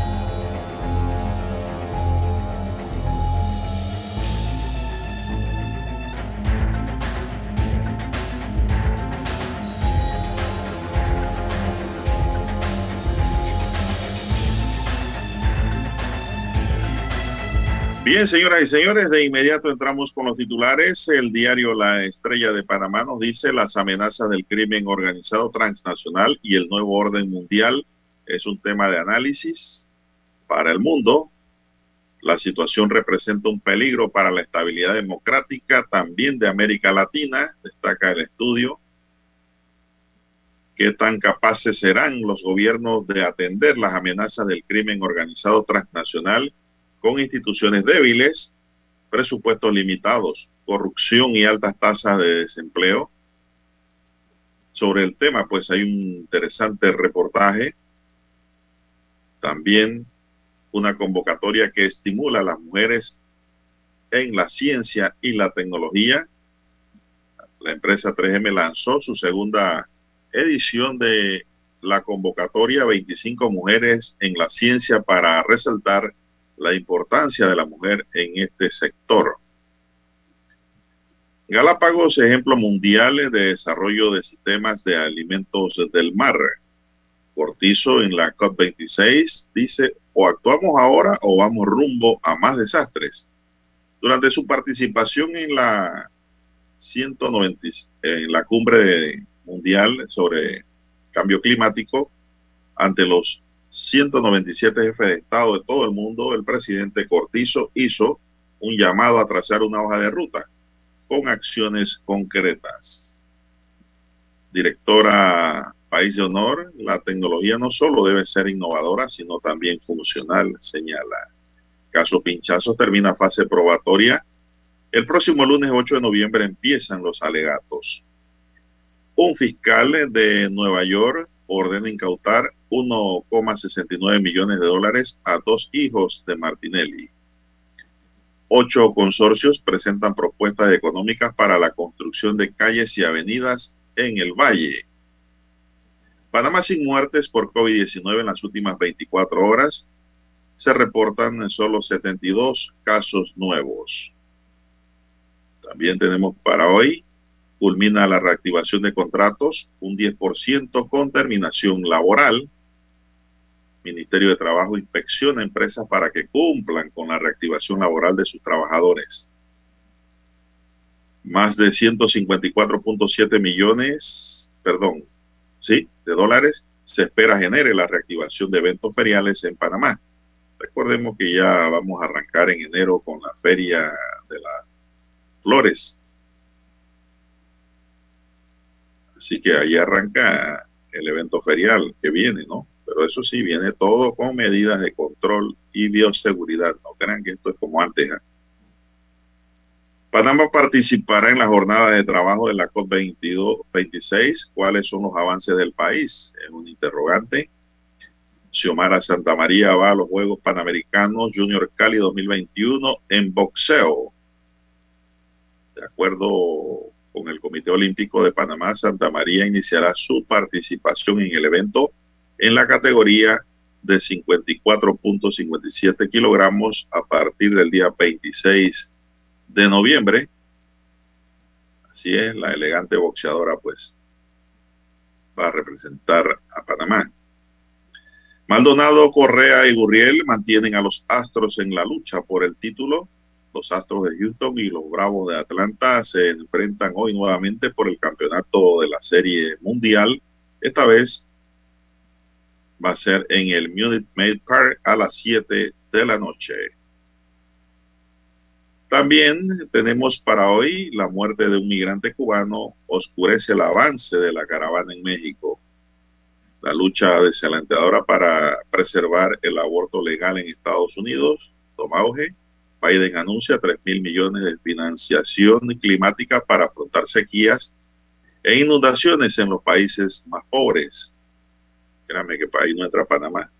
Bien, señoras y señores, de inmediato entramos con los titulares. El diario La Estrella de Panamá nos dice las amenazas del crimen organizado transnacional y el nuevo orden mundial es un tema de análisis para el mundo. La situación representa un peligro para la estabilidad democrática también de América Latina, destaca el estudio. ¿Qué tan capaces serán los gobiernos de atender las amenazas del crimen organizado transnacional? Con instituciones débiles, presupuestos limitados, corrupción y altas tasas de desempleo. Sobre el tema, pues hay un interesante reportaje. También una convocatoria que estimula a las mujeres en la ciencia y la tecnología. La empresa 3M lanzó su segunda edición de la convocatoria 25 mujeres en la ciencia para resaltar la importancia de la mujer en este sector. Galápagos, ejemplo mundial de desarrollo de sistemas de alimentos del mar. Cortizo en la COP26 dice, o actuamos ahora o vamos rumbo a más desastres. Durante su participación en la 190, en la cumbre mundial sobre cambio climático, ante los 197 jefes de Estado de todo el mundo, el presidente Cortizo hizo un llamado a trazar una hoja de ruta con acciones concretas. Directora País de Honor, la tecnología no solo debe ser innovadora, sino también funcional, señala. Caso Pinchazo termina fase probatoria. El próximo lunes 8 de noviembre empiezan los alegatos. Un fiscal de Nueva York ordena incautar 1,69 millones de dólares a dos hijos de Martinelli. Ocho consorcios presentan propuestas económicas para la construcción de calles y avenidas en el valle. Panamá sin muertes por COVID-19 en las últimas 24 horas. Se reportan solo 72 casos nuevos. También tenemos para hoy culmina la reactivación de contratos, un 10% con terminación laboral. Ministerio de Trabajo inspecciona empresas para que cumplan con la reactivación laboral de sus trabajadores. Más de 154.7 millones, perdón, sí, de dólares se espera genere la reactivación de eventos feriales en Panamá. Recordemos que ya vamos a arrancar en enero con la Feria de las Flores Así que ahí arranca el evento ferial que viene, ¿no? Pero eso sí, viene todo con medidas de control y bioseguridad. No crean que esto es como antes. ¿eh? Panamá participará en la jornada de trabajo de la COP26. ¿Cuáles son los avances del país? Es un interrogante. Xiomara Santa María va a los Juegos Panamericanos Junior Cali 2021 en boxeo. De acuerdo con el Comité Olímpico de Panamá, Santa María iniciará su participación en el evento en la categoría de 54.57 kilogramos a partir del día 26 de noviembre. Así es, la elegante boxeadora pues va a representar a Panamá. Maldonado, Correa y Gurriel mantienen a los Astros en la lucha por el título. Los Astros de Houston y los Bravos de Atlanta se enfrentan hoy nuevamente por el campeonato de la Serie Mundial. Esta vez va a ser en el Munich Maid Park a las 7 de la noche. También tenemos para hoy la muerte de un migrante cubano oscurece el avance de la caravana en México. La lucha desalentadora para preservar el aborto legal en Estados Unidos toma auge. Biden anuncia 3 mil millones de financiación climática para afrontar sequías e inundaciones en los países más pobres. Créame que para ahí no entra Panamá.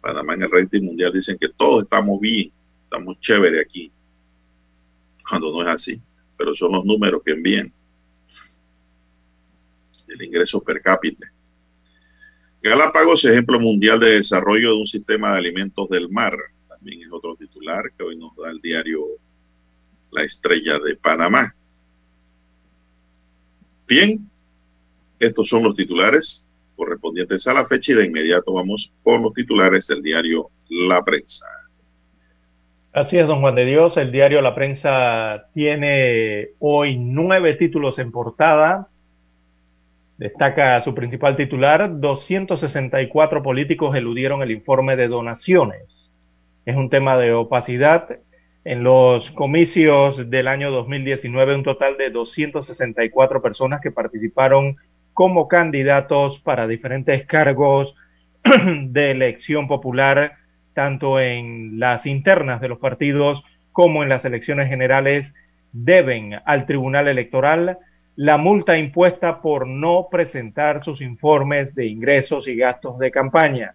Panamá en el rating mundial dicen que todos estamos bien, estamos chévere aquí. Cuando no es así, pero son los números que envían. El ingreso per cápita. Galápagos, ejemplo mundial de desarrollo de un sistema de alimentos del mar. También es otro titular que hoy nos da el diario La Estrella de Panamá. Bien, estos son los titulares correspondientes a la fecha y de inmediato vamos con los titulares del diario La Prensa. Así es, don Juan de Dios. El diario La Prensa tiene hoy nueve títulos en portada. Destaca su principal titular, 264 políticos eludieron el informe de donaciones. Es un tema de opacidad. En los comicios del año 2019, un total de 264 personas que participaron como candidatos para diferentes cargos de elección popular, tanto en las internas de los partidos como en las elecciones generales, deben al Tribunal Electoral la multa impuesta por no presentar sus informes de ingresos y gastos de campaña.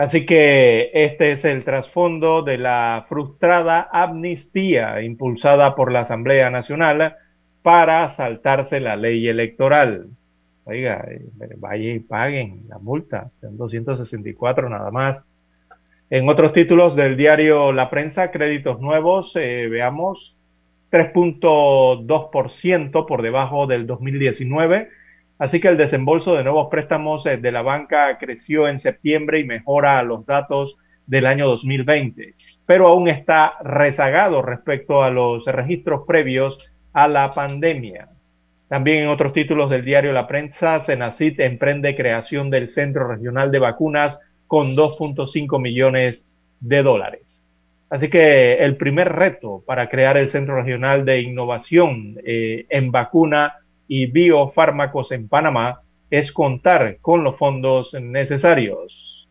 Así que este es el trasfondo de la frustrada amnistía impulsada por la Asamblea Nacional para saltarse la ley electoral. Oiga, eh, vaya y paguen la multa, son 264 nada más. En otros títulos del diario La Prensa, créditos nuevos, eh, veamos, 3.2% por debajo del 2019. Así que el desembolso de nuevos préstamos eh, de la banca creció en septiembre y mejora los datos del año 2020, pero aún está rezagado respecto a los registros previos a la pandemia. También en otros títulos del diario La Prensa, Senacit emprende creación del Centro Regional de Vacunas con 2.5 millones de dólares. Así que el primer reto para crear el Centro Regional de Innovación eh, en vacuna y biofármacos en Panamá es contar con los fondos necesarios.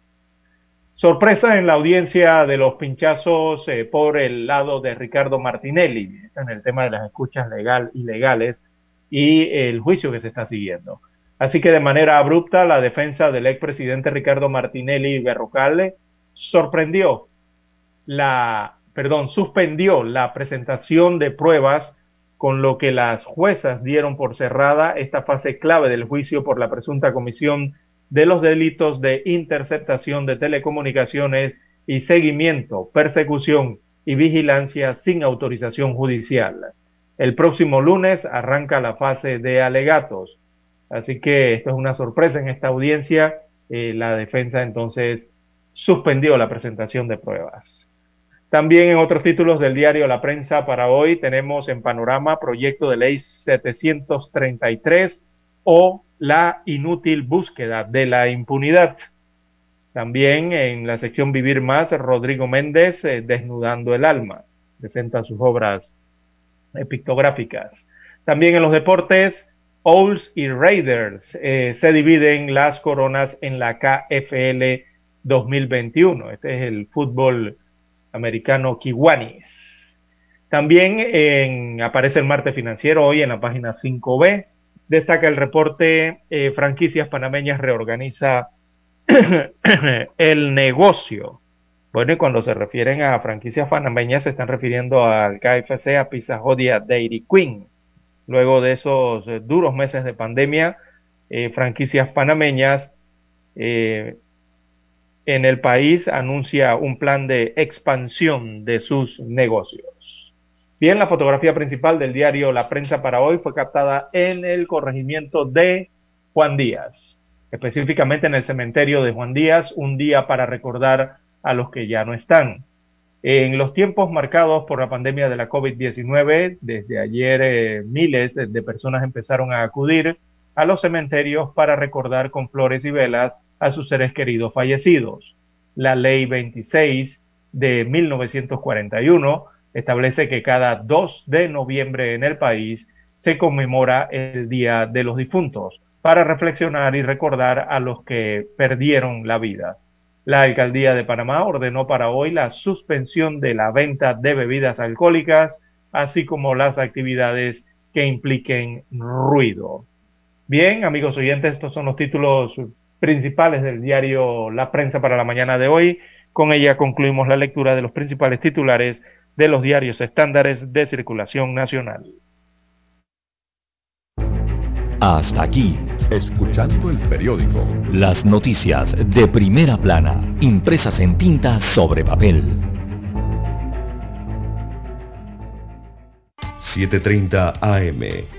Sorpresa en la audiencia de los pinchazos eh, por el lado de Ricardo Martinelli, en el tema de las escuchas legal ilegales y el juicio que se está siguiendo. Así que de manera abrupta la defensa del expresidente Ricardo Martinelli Berrocale sorprendió la, perdón, suspendió la presentación de pruebas con lo que las juezas dieron por cerrada esta fase clave del juicio por la presunta comisión de los delitos de interceptación de telecomunicaciones y seguimiento, persecución y vigilancia sin autorización judicial. El próximo lunes arranca la fase de alegatos. Así que esto es una sorpresa en esta audiencia. Eh, la defensa entonces suspendió la presentación de pruebas. También en otros títulos del diario La Prensa para hoy tenemos en panorama proyecto de ley 733 o la inútil búsqueda de la impunidad. También en la sección Vivir Más, Rodrigo Méndez, eh, Desnudando el Alma, presenta sus obras pictográficas. También en los deportes, Owls y Raiders eh, se dividen las coronas en la KFL 2021. Este es el fútbol americano Kiwanis. También aparece el martes financiero hoy en la página 5B. Destaca el reporte eh, Franquicias Panameñas reorganiza el negocio. Bueno, y cuando se refieren a franquicias panameñas, se están refiriendo al KFC, a Pizza Hut y a Dairy Queen. Luego de esos duros meses de pandemia, eh, franquicias panameñas eh, en el país anuncia un plan de expansión de sus negocios. Bien, la fotografía principal del diario La Prensa para hoy fue captada en el corregimiento de Juan Díaz, específicamente en el cementerio de Juan Díaz, un día para recordar a los que ya no están. En los tiempos marcados por la pandemia de la COVID-19, desde ayer eh, miles de personas empezaron a acudir a los cementerios para recordar con flores y velas a sus seres queridos fallecidos. La ley 26 de 1941 establece que cada 2 de noviembre en el país se conmemora el Día de los Difuntos para reflexionar y recordar a los que perdieron la vida. La alcaldía de Panamá ordenó para hoy la suspensión de la venta de bebidas alcohólicas, así como las actividades que impliquen ruido. Bien, amigos oyentes, estos son los títulos principales del diario La Prensa para la mañana de hoy. Con ella concluimos la lectura de los principales titulares de los diarios estándares de circulación nacional. Hasta aquí, escuchando el periódico. Las noticias de primera plana, impresas en tinta sobre papel. 7.30 AM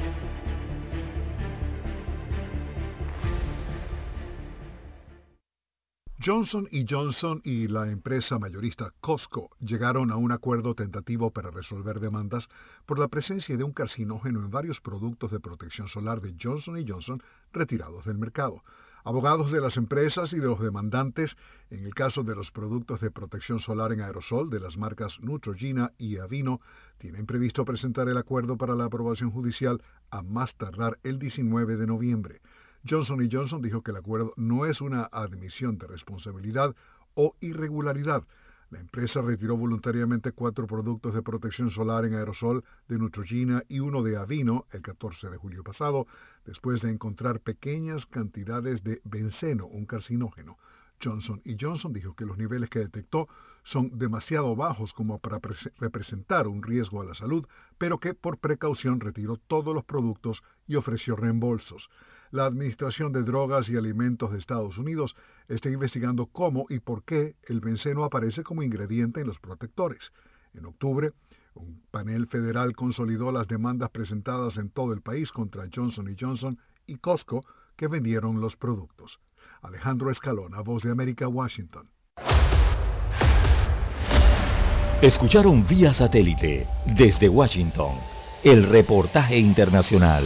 Johnson Johnson y la empresa mayorista Costco llegaron a un acuerdo tentativo para resolver demandas por la presencia de un carcinógeno en varios productos de protección solar de Johnson Johnson retirados del mercado. Abogados de las empresas y de los demandantes, en el caso de los productos de protección solar en aerosol de las marcas Neutrogena y Avino, tienen previsto presentar el acuerdo para la aprobación judicial a más tardar el 19 de noviembre. Johnson Johnson dijo que el acuerdo no es una admisión de responsabilidad o irregularidad. La empresa retiró voluntariamente cuatro productos de protección solar en aerosol de Neutrogena y uno de Avino el 14 de julio pasado, después de encontrar pequeñas cantidades de benceno, un carcinógeno. Johnson Johnson dijo que los niveles que detectó son demasiado bajos como para representar un riesgo a la salud, pero que por precaución retiró todos los productos y ofreció reembolsos la Administración de Drogas y Alimentos de Estados Unidos está investigando cómo y por qué el benceno aparece como ingrediente en los protectores. En octubre, un panel federal consolidó las demandas presentadas en todo el país contra Johnson Johnson y Costco que vendieron los productos. Alejandro Escalona, Voz de América, Washington. Escucharon vía satélite desde Washington el reportaje internacional.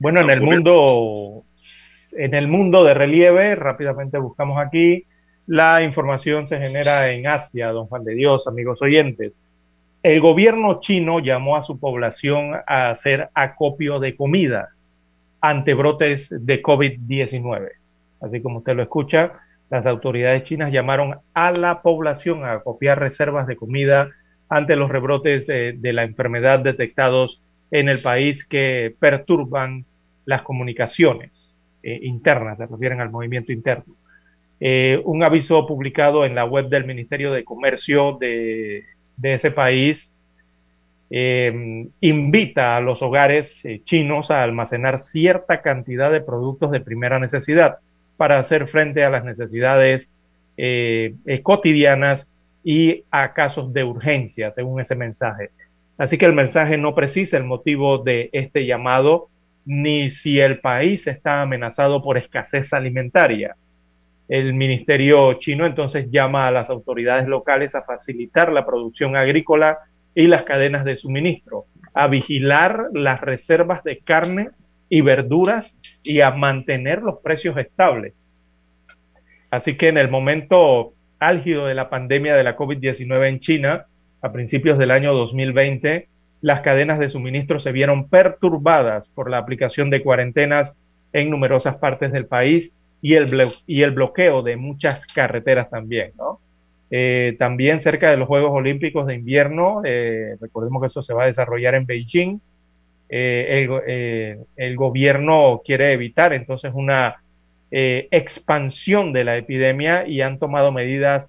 Bueno, en el mundo, en el mundo de relieve, rápidamente buscamos aquí, la información se genera en Asia, don Juan de Dios, amigos oyentes. El gobierno chino llamó a su población a hacer acopio de comida ante brotes de COVID-19. Así como usted lo escucha, las autoridades chinas llamaron a la población a acopiar reservas de comida ante los rebrotes de, la enfermedad detectados en el país que perturban las comunicaciones eh, internas, se refieren al movimiento interno. Eh, un aviso publicado en la web del Ministerio de Comercio de, ese país eh, invita a los hogares chinos a almacenar cierta cantidad de productos de primera necesidad para hacer frente a las necesidades cotidianas y a casos de urgencia, según ese mensaje. Así que el mensaje no precisa el motivo de este llamado, ni si el país está amenazado por escasez alimentaria. El ministerio chino entonces llama a las autoridades locales a facilitar la producción agrícola y las cadenas de suministro, a vigilar las reservas de carne y verduras y a mantener los precios estables. Así que en el momento álgido de la pandemia de la COVID-19 en China, a principios del año 2020, las cadenas de suministro se vieron perturbadas por la aplicación de cuarentenas en numerosas partes del país y el, y el bloqueo de muchas carreteras también, eh, también cerca de los Juegos Olímpicos de Invierno, eh, recordemos que eso se va a desarrollar en Beijing, eh, eh, el, gobierno quiere evitar entonces una expansión de la epidemia y han tomado medidas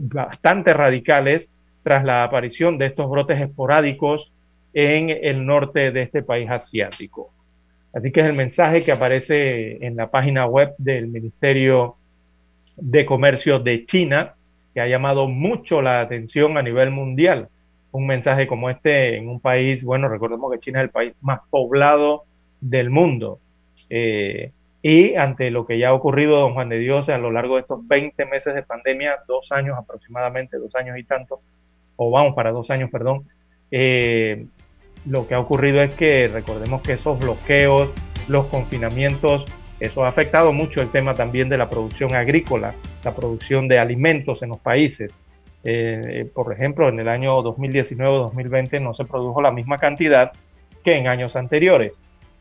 bastante radicales tras la aparición de estos brotes esporádicos en el norte de este país asiático. Así que es el mensaje que aparece en la página web del Ministerio de Comercio de China, que ha llamado mucho la atención a nivel mundial un mensaje como este en un país, bueno, recordemos que China es el país más poblado del mundo. Eh, y ante lo que ya ha ocurrido, don Juan de Dios, a lo largo de estos 20 meses de pandemia, dos años aproximadamente, dos años y tanto, o vamos para dos años, perdón, eh, lo que ha ocurrido es que recordemos que esos bloqueos, los confinamientos, eso ha afectado mucho el tema también de la producción agrícola, la producción de alimentos en los países. Eh, por ejemplo, en el año 2019-2020 no se produjo la misma cantidad que en años anteriores,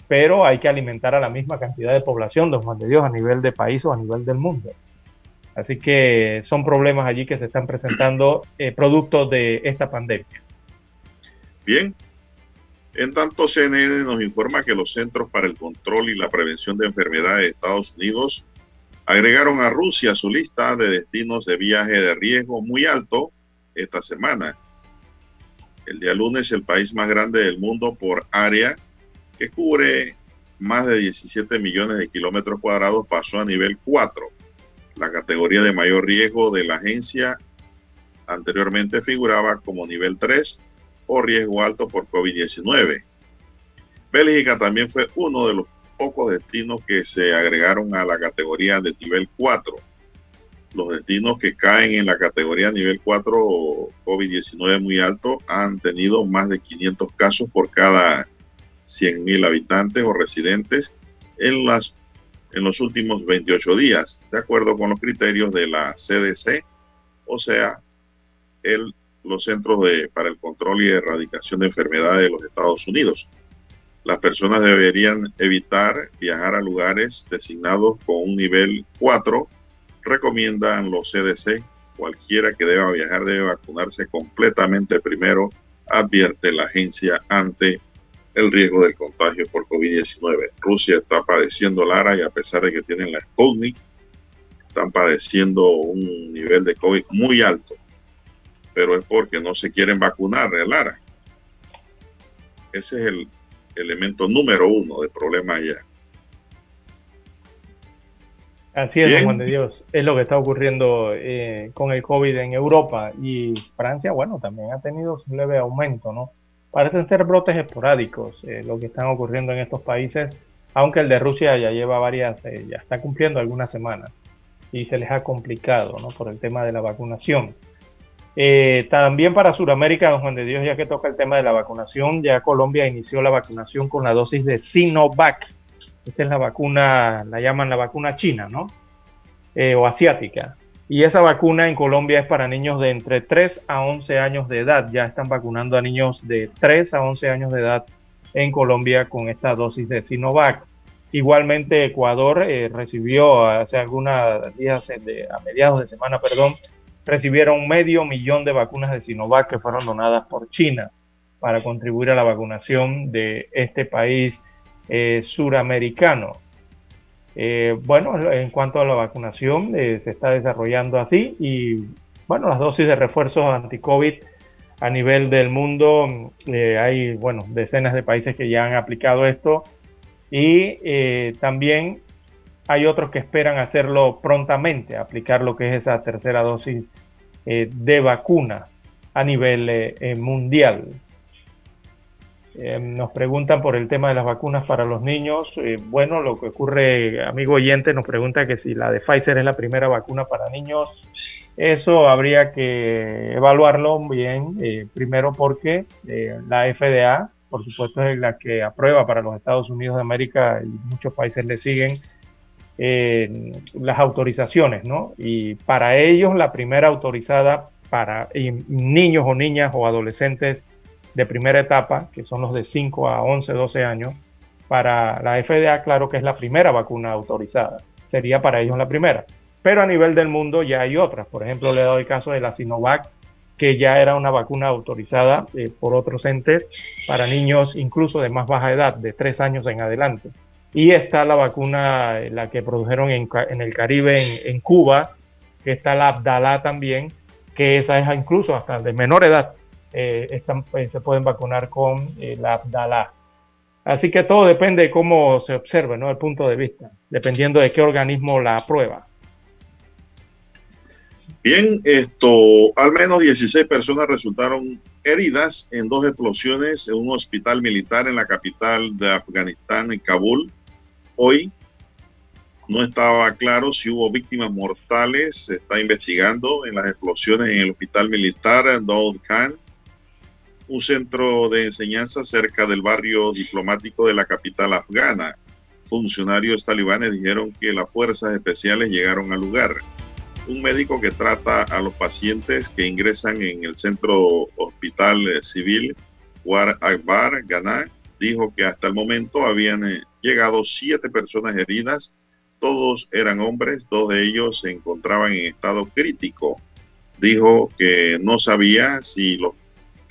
pero hay que alimentar a la misma cantidad de población, don Juan de Dios, a nivel de país o a nivel del mundo. Así que son problemas allí que se están presentando eh, producto de esta pandemia. Bien. En tanto, CNN nos informa que los Centros para el Control y la Prevención de Enfermedades de Estados Unidos agregaron a Rusia su lista de destinos de viaje de riesgo muy alto esta semana. El día lunes el país más grande del mundo por área, que cubre más de 17 millones de kilómetros cuadrados, pasó a nivel 4, la categoría de mayor riesgo de la agencia anteriormente figuraba como nivel 3 o riesgo alto por COVID-19. Bélgica también fue uno de los pocos destinos que se agregaron a la categoría de nivel 4. Los destinos que caen en la categoría nivel 4 COVID-19 muy alto han tenido más de 500 casos por cada 100.000 habitantes o residentes en, las, en los últimos 28 días, de acuerdo con los criterios de la CDC, o sea, el, los Centros de, para el Control y Erradicación de Enfermedades de los Estados Unidos. Las personas deberían evitar viajar a lugares designados con un nivel 4. Recomiendan los CDC. Cualquiera que deba viajar debe vacunarse completamente primero, advierte la agencia ante el riesgo del contagio por COVID-19. Rusia está padeciendo Lara y a pesar de que tienen la Sputnik, están padeciendo un nivel de COVID muy alto. Pero es porque no se quieren vacunar, Lara. Ese es el elemento número uno de problema allá. Así es, Juan de Dios. Es lo que está ocurriendo eh, con el COVID en Europa y Francia, bueno, también ha tenido un leve aumento, ¿no? Parecen ser brotes esporádicos eh, lo que están ocurriendo en estos países, aunque el de Rusia ya lleva varias, eh, ya está cumpliendo algunas semanas y se les ha complicado, ¿no? Por el tema de la vacunación. Eh, también para Sudamérica, don Juan de Dios, ya que toca el tema de la vacunación, ya Colombia inició la vacunación con la dosis de Sinovac. Esta es la vacuna, la llaman la vacuna china, ¿no? O asiática. Y esa vacuna en Colombia es para niños de entre 3 a 11 años de edad. Ya están vacunando a niños de 3 a 11 años de edad en Colombia con esta dosis de Sinovac. Igualmente Ecuador eh, recibió hace algunos días, a mediados de semana, perdón, recibieron medio millón de vacunas de Sinovac que fueron donadas por China para contribuir a la vacunación de este país eh, suramericano. Eh, bueno, en cuanto a la vacunación, eh, se está desarrollando así y bueno, las dosis de refuerzos anti-COVID a nivel del mundo, hay bueno, decenas de países que ya han aplicado esto y también hay otros que esperan hacerlo prontamente, aplicar lo que es esa tercera dosis eh, de vacuna a nivel eh, eh, nos preguntan por el tema de las vacunas para los niños. bueno, lo que ocurre, amigo oyente, nos pregunta que si la de Pfizer es la primera vacuna para niños. Eso habría que evaluarlo bien, primero porque la FDA, por supuesto, es la que aprueba para los Estados Unidos de América y muchos países le siguen las autorizaciones, ¿no? Y para ellos la primera autorizada para niños o niñas o adolescentes de primera etapa, que son los de 5 a 11, 12 años, para la FDA, claro que es la primera vacuna autorizada, sería para ellos la primera. Pero a nivel del mundo ya hay otras, por ejemplo, le doy caso de la Sinovac, que ya era una vacuna autorizada eh, por otros entes para niños incluso de más baja edad, de 3 años en adelante. Y está la vacuna, la que produjeron en, el Caribe, en, Cuba, que está la Abdala también, que esa es incluso hasta de menor edad, eh, están, eh, se pueden vacunar con eh, la Abdala. Así que todo depende de cómo se observe, ¿no? El punto de vista, dependiendo de qué organismo la aprueba. Bien, esto, al menos 16 personas resultaron heridas en dos explosiones en un hospital militar en la capital de Afganistán, en Kabul. Hoy no estaba claro si hubo víctimas mortales. Se está investigando en las explosiones en el hospital militar Daud Khan, un centro de enseñanza cerca del barrio diplomático de la capital afgana. Funcionarios talibanes dijeron que las fuerzas especiales llegaron al lugar. Un médico que trata a los pacientes que ingresan en el centro hospital civil War Akbar Ghana dijo que hasta el momento habían eh, llegado siete personas heridas. Todos eran hombres, dos de ellos se encontraban en estado crítico. Dijo que no sabía si los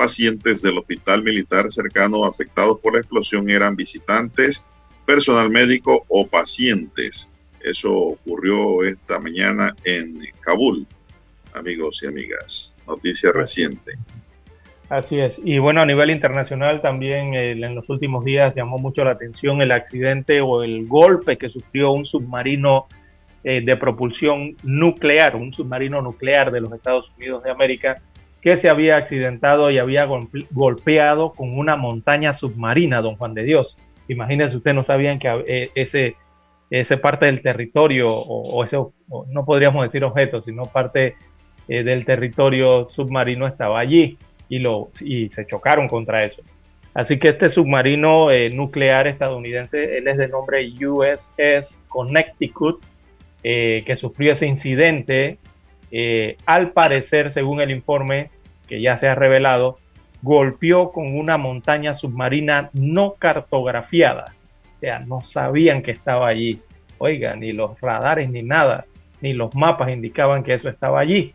pacientes del hospital militar cercano afectados por la explosión eran visitantes, personal médico o pacientes. Eso ocurrió esta mañana en Kabul, amigos y amigas. Noticia reciente. Así es. Y bueno, a nivel internacional también en los últimos días llamó mucho la atención el accidente o el golpe que sufrió un submarino eh, de propulsión nuclear, un submarino nuclear de los Estados Unidos de América, que se había accidentado y había golpeado con una montaña submarina, don Juan de Dios. Imagínense, ustedes no sabían que eh, ese, parte del territorio, o, ese, no podríamos decir objeto, sino parte eh, del territorio submarino estaba allí y, lo, y se chocaron contra eso. Así que este submarino eh, nuclear estadounidense, él es de nombre USS Connecticut, que sufrió ese incidente, al parecer, según el informe que ya se ha revelado, golpeó con una montaña submarina no cartografiada. O sea, no sabían que estaba allí. Oiga, ni los radares ni nada, ni los mapas indicaban que eso estaba allí.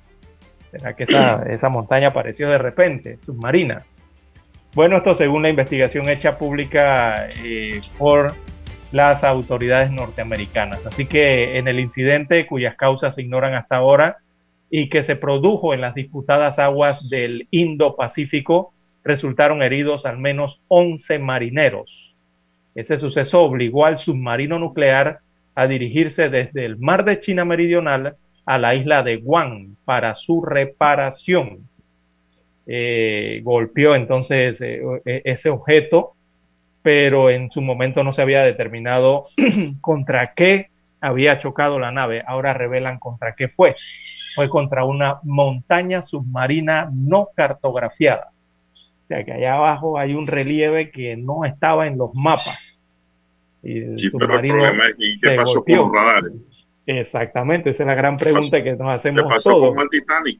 ¿Será que esa, montaña apareció de repente, submarina? Bueno, esto según la investigación hecha pública eh, por las autoridades norteamericanas. Así que en el incidente cuyas causas se ignoran hasta ahora y que se produjo en las disputadas aguas del Indo-Pacífico, resultaron heridos al menos 11 marineros. Ese suceso obligó al submarino nuclear a dirigirse desde el mar de China Meridional a la isla de Guam para su reparación. Eh, golpeó entonces eh, e, ese objeto, pero en su momento no se había determinado contra qué había chocado la nave. Ahora revelan contra qué fue. Fue contra una montaña submarina no cartografiada. O sea que allá abajo hay un relieve que no estaba en los mapas. Y el sí, pero el problema es ¿qué pasó con los radares? Exactamente, esa es la gran pregunta que nos hacemos ¿Qué pasó con el Titanic?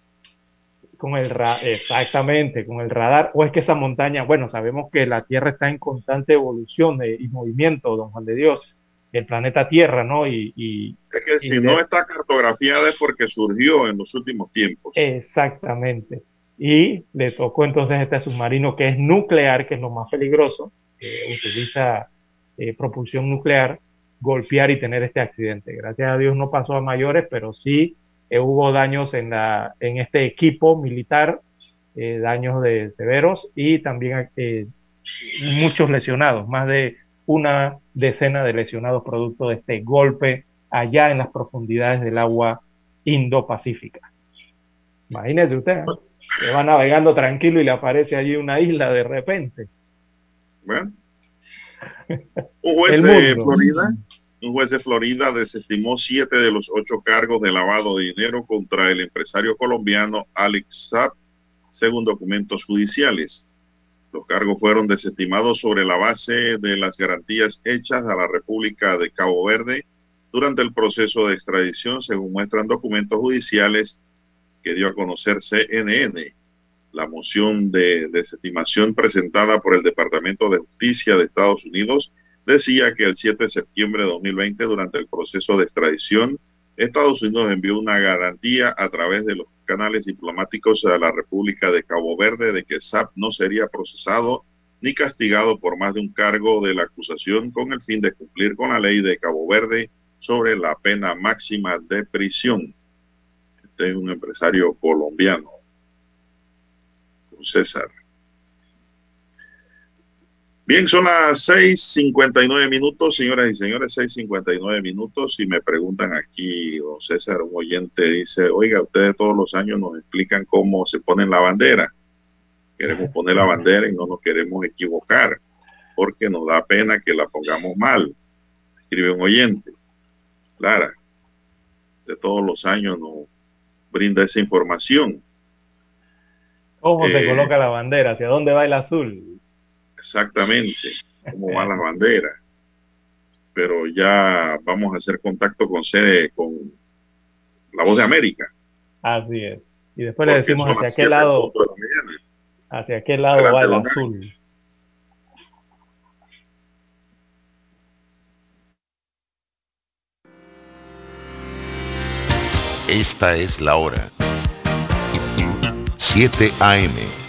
Con el exactamente, con el radar. O es que esa montaña, bueno, sabemos que la Tierra está en constante evolución y movimiento, don Juan de Dios el planeta Tierra, ¿no? Y, es que si no está cartografiada es porque surgió en los últimos tiempos. Exactamente. Y le tocó entonces este submarino que es nuclear, que es lo más peligroso, que utiliza eh, propulsión nuclear, golpear y tener este accidente. Gracias a Dios no pasó a mayores, pero sí eh, hubo daños en, la, en este equipo militar, eh, daños de severos y también muchos lesionados, más de una decena de lesionados producto de este golpe allá en las profundidades del agua Indo-Pacífica. Imagínese usted, que va navegando tranquilo y le aparece allí una isla de repente. Bueno. Un juez de Florida, un juez de Florida desestimó siete de los ocho cargos de lavado de dinero contra el empresario colombiano Alex Saab, según documentos judiciales. Los cargos fueron desestimados sobre la base de las garantías hechas a la República de Cabo Verde durante el proceso de extradición, según muestran documentos judiciales que dio a conocer CNN. La moción de desestimación presentada por el Departamento de Justicia de Estados Unidos decía que el 7 de septiembre de 2020, durante el proceso de extradición, Estados Unidos envió una garantía a través de los canales diplomáticos a la República de Cabo Verde de que SAP no sería procesado ni castigado por más de un cargo de la acusación con el fin de cumplir con la ley de Cabo Verde sobre la pena máxima de prisión. Este es un empresario colombiano, César. Bien, son las 6.59 minutos, señoras y señores, 6.59 minutos. Y me preguntan aquí, don César, un oyente dice, oiga, ustedes todos los años nos explican cómo se ponen la bandera. Queremos poner la bandera y no nos queremos equivocar, porque nos da pena que la pongamos mal. Escribe un oyente. Clara, de todos los años nos brinda esa información. ¿Cómo se eh, coloca la bandera? ¿Hacia dónde va el azul? Exactamente cómo va la bandera. Pero ya vamos a hacer contacto con sede con la voz de América. Así es. Y después le decimos hacia qué lado, hacia qué lado va el azul. Esta es la hora. 7 AM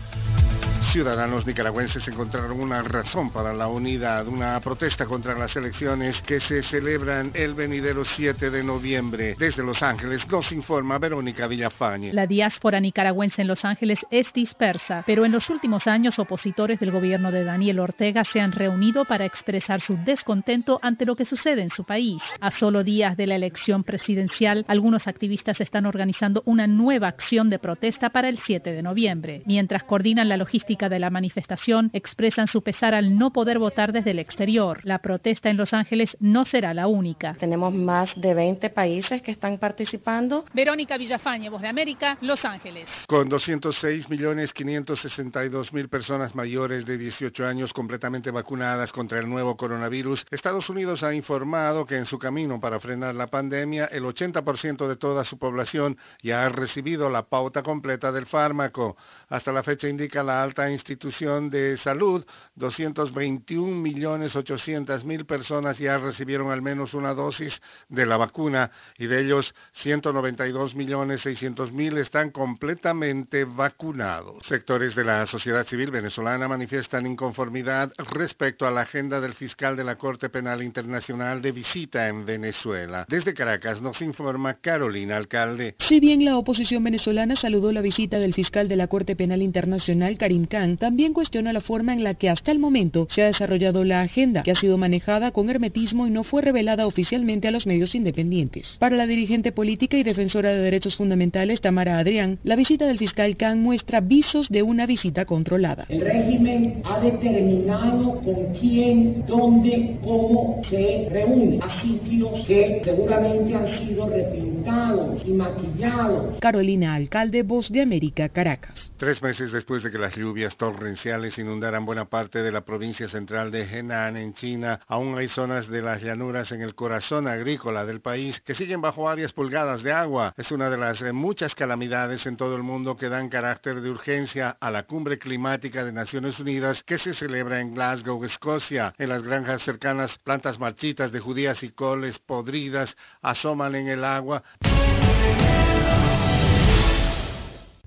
ciudadanos nicaragüenses encontraron una razón para la unidad, una protesta contra las elecciones que se celebran el venidero 7 de noviembre. Desde Los Ángeles nos informa Verónica Villafañe. La diáspora nicaragüense en Los Ángeles es dispersa, pero en los últimos años opositores del gobierno de Daniel Ortega se han reunido para expresar su descontento ante lo que sucede en su país. A solo días de la elección presidencial, algunos activistas están organizando una nueva acción de protesta para el 7 de noviembre, mientras coordinan la logística de la manifestación expresan su pesar al no poder votar desde el exterior. La protesta en Los Ángeles no será la única. Tenemos más de 20 países que están participando. Verónica Villafañe, Voz de América, Los Ángeles. Con 206 millones 562 mil personas mayores de 18 años completamente vacunadas contra el nuevo coronavirus, Estados Unidos ha informado que en su camino para frenar la pandemia, el 80% de toda su población ya ha recibido la pauta completa del fármaco. Hasta la fecha indica la alta institución de salud, 221 millones 800 mil personas ya recibieron al menos una dosis de la vacuna y de ellos 192 millones 600 mil están completamente vacunados. Sectores de la sociedad civil venezolana manifiestan inconformidad respecto a la agenda del fiscal de la Corte Penal Internacional de visita en Venezuela. Desde Caracas nos informa Carolina Alcalde. Si bien la oposición venezolana saludó la visita del fiscal de la Corte Penal Internacional, Karim Khan, también cuestiona la forma en la que hasta el momento se ha desarrollado la agenda, que ha sido manejada con hermetismo y no fue revelada oficialmente a los medios independientes. Para la dirigente política y defensora de derechos fundamentales, Tamara Adrián, la visita del fiscal Khan muestra visos de una visita controlada. El régimen ha determinado con quién, dónde, cómo se reúne a sitios que seguramente han sido repintados y maquillados. Carolina Alcalde, Voz de América, Caracas. Tres meses después de que las lluvias torrenciales inundaran buena parte de la provincia central de Henan en China, aún hay zonas de las llanuras en el corazón agrícola del país que siguen bajo varias pulgadas de agua. Es una de las eh, muchas calamidades en todo el mundo que dan carácter de urgencia a la cumbre climática de Naciones Unidas que se celebra en Glasgow, Escocia. En las granjas cercanas, plantas marchitas de judías y coles podridas asoman en el agua.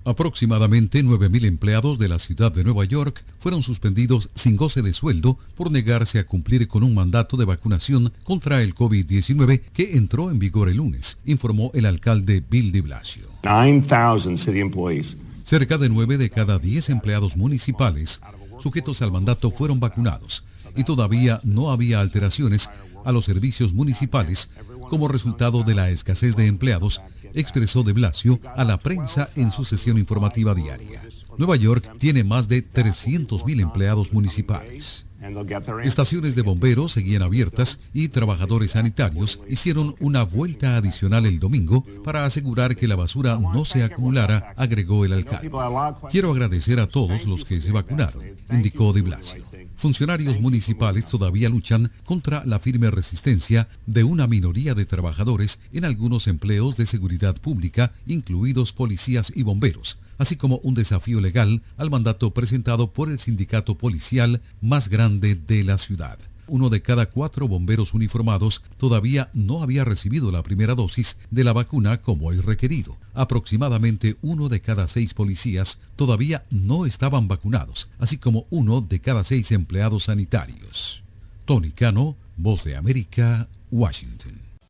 Aproximadamente 9.000 empleados de la ciudad de Nueva York fueron suspendidos sin goce de sueldo por negarse a cumplir con un mandato de vacunación contra el COVID-19 que entró en vigor el lunes, informó el alcalde Bill de Blasio. Cerca de 9 de cada 10 empleados municipales sujetos al mandato fueron vacunados y todavía no había alteraciones a los servicios municipales como resultado de la escasez de empleados expresó de Blasio a la prensa en su sesión informativa diaria. Nueva York tiene más de 300.000 empleados municipales. Estaciones de bomberos seguían abiertas y trabajadores sanitarios hicieron una vuelta adicional el domingo para asegurar que la basura no se acumulara, agregó el alcalde. Quiero agradecer a todos los que se vacunaron, indicó de Blasio. Funcionarios municipales todavía luchan contra la firme resistencia de una minoría de trabajadores en algunos empleos de seguridad pública, incluidos policías y bomberos, así como un desafío legal al mandato presentado por el sindicato policial más grande de la ciudad. Uno de cada cuatro bomberos uniformados todavía no había recibido la primera dosis de la vacuna como es requerido. Aproximadamente uno de cada seis policías todavía no estaban vacunados, así como uno de cada seis empleados sanitarios. Tony Cano, Voz de América, Washington.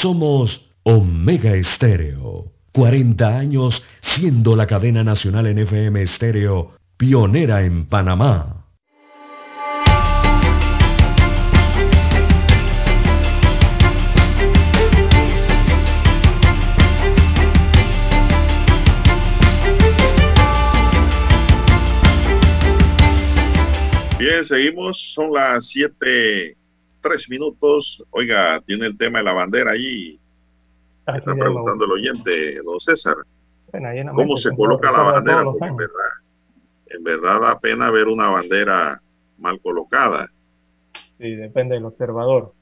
Somos Omega Estéreo. 40 años siendo la cadena nacional en FM Estéreo, pionera en Panamá. Bien, seguimos. Son las siete, tres minutos. Oiga, tiene el tema de la bandera. Así Está es, preguntando el oyente, don César. Bueno, ¿Cómo se coloca la bandera? Porque en verdad, en verdad da pena ver una bandera mal colocada. Sí, depende del observador.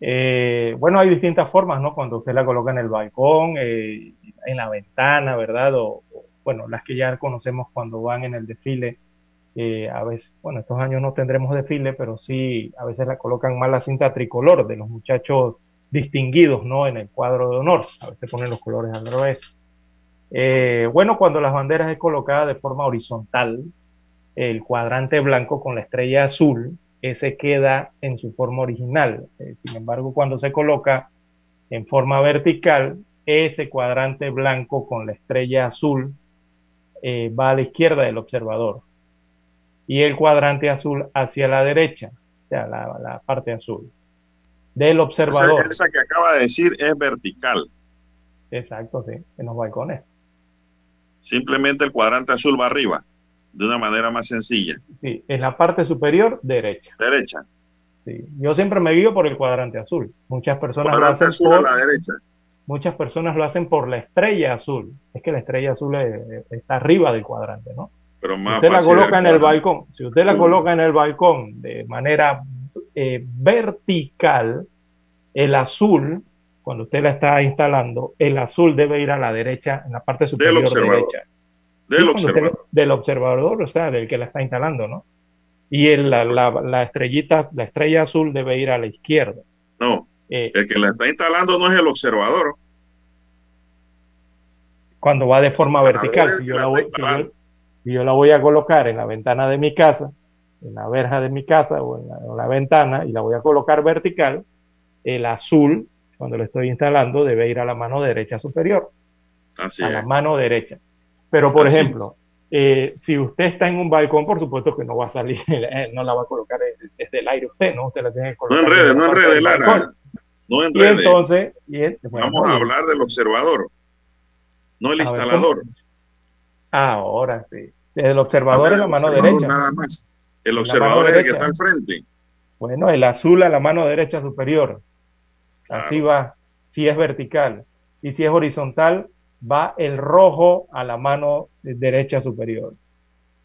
Eh, bueno, hay distintas formas, ¿no? Cuando usted la coloca en el balcón, eh, en la ventana, ¿verdad? O, o, bueno, las que ya conocemos cuando van en el desfile. Eh, a veces, bueno, estos años no tendremos desfile, pero sí, a veces la colocan mal la cinta tricolor de los muchachos distinguidos, ¿no? En el cuadro de honor. A veces ponen los colores al revés. Eh, bueno, cuando las banderas es colocada de forma horizontal, el cuadrante blanco con la estrella azul, ese queda en su forma original. Eh, sin embargo, cuando se coloca en forma vertical, ese cuadrante blanco con la estrella azul eh, va a la izquierda del observador y el cuadrante azul hacia la derecha, o sea, la, la parte azul del Esa, observador. esa que acaba de decir es vertical. Exacto, sí, en los balcones. Simplemente el cuadrante azul va arriba. de una manera más sencilla. Sí, en la parte superior derecha. Derecha. Sí. Yo siempre me guío por el cuadrante azul. Muchas personas lo Cuadrante hacen azul por a la derecha. muchas personas lo hacen por la estrella azul. Es que la estrella azul eh, está arriba del cuadrante, ¿no? Pero más usted la coloca en el balcón, si usted la coloca en el balcón de manera eh, vertical, el azul, cuando usted la está instalando, el azul debe ir a la derecha, en la parte superior observador. derecha. Del Sí, cuando usted- observador. del observador, o sea, del que la está instalando, ¿no? Y el- la, la- la estrellita, la estrella azul debe ir a la izquierda. No, Eh, el que la está instalando no es el observador. cuando va de forma vertical. es Si el yo, que la la voy, está si yo- si yo la voy a colocar en la ventana de mi casa, en la verja de mi casa o en la, en la ventana y la voy a colocar vertical, el azul, cuando lo estoy instalando, debe ir a la mano derecha superior, Así a es. la mano derecha. Pero, por Así ejemplo, eh, si usted está en un balcón, por supuesto que no va a salir, eh, no la va a colocar desde, el aire usted, ¿no? Usted la tiene que No colocar. enrede, desde la no enrede, Lara. balcón. No Y enrede. entonces, y en- bueno, Vamos a y- hablar del observador, no el instalador. ahora sí. El observador en la mano derecha. Nada más. El observador es el que está al frente. Bueno, el azul a la mano derecha superior. Así va. Si es vertical. Y si es horizontal, va el rojo a la mano derecha superior.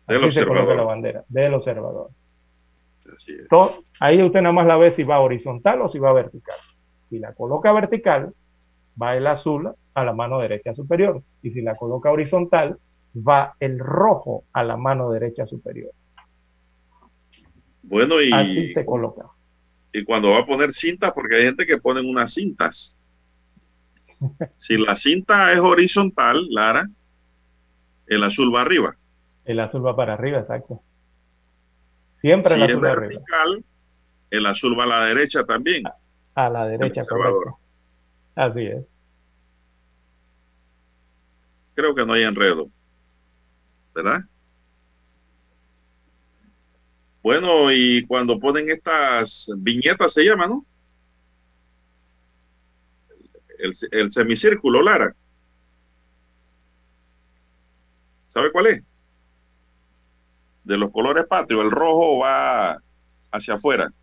Del Así se coloca observador. la bandera, del observador. Así es. To- ahí usted nada más la ve si va horizontal o si va vertical. Si la coloca vertical, va el azul a la mano derecha superior. Y si la coloca horizontal, va el rojo a la mano derecha superior. Bueno, Así y, se coloca. y cuando va a poner cintas, porque hay gente que ponen unas cintas. Si la cinta es horizontal, Lara, el azul va arriba. El azul va para arriba, exacto. Siempre Si el es azul arriba. vertical, el azul va a la derecha también. A la derecha, correcto. Así es. Creo que no hay enredo. ¿Verdad? Bueno, y cuando ponen estas viñetas se llama, ¿no? El, semicírculo, Lara. ¿Sabe cuál es? De los colores patrios. El rojo va hacia afuera.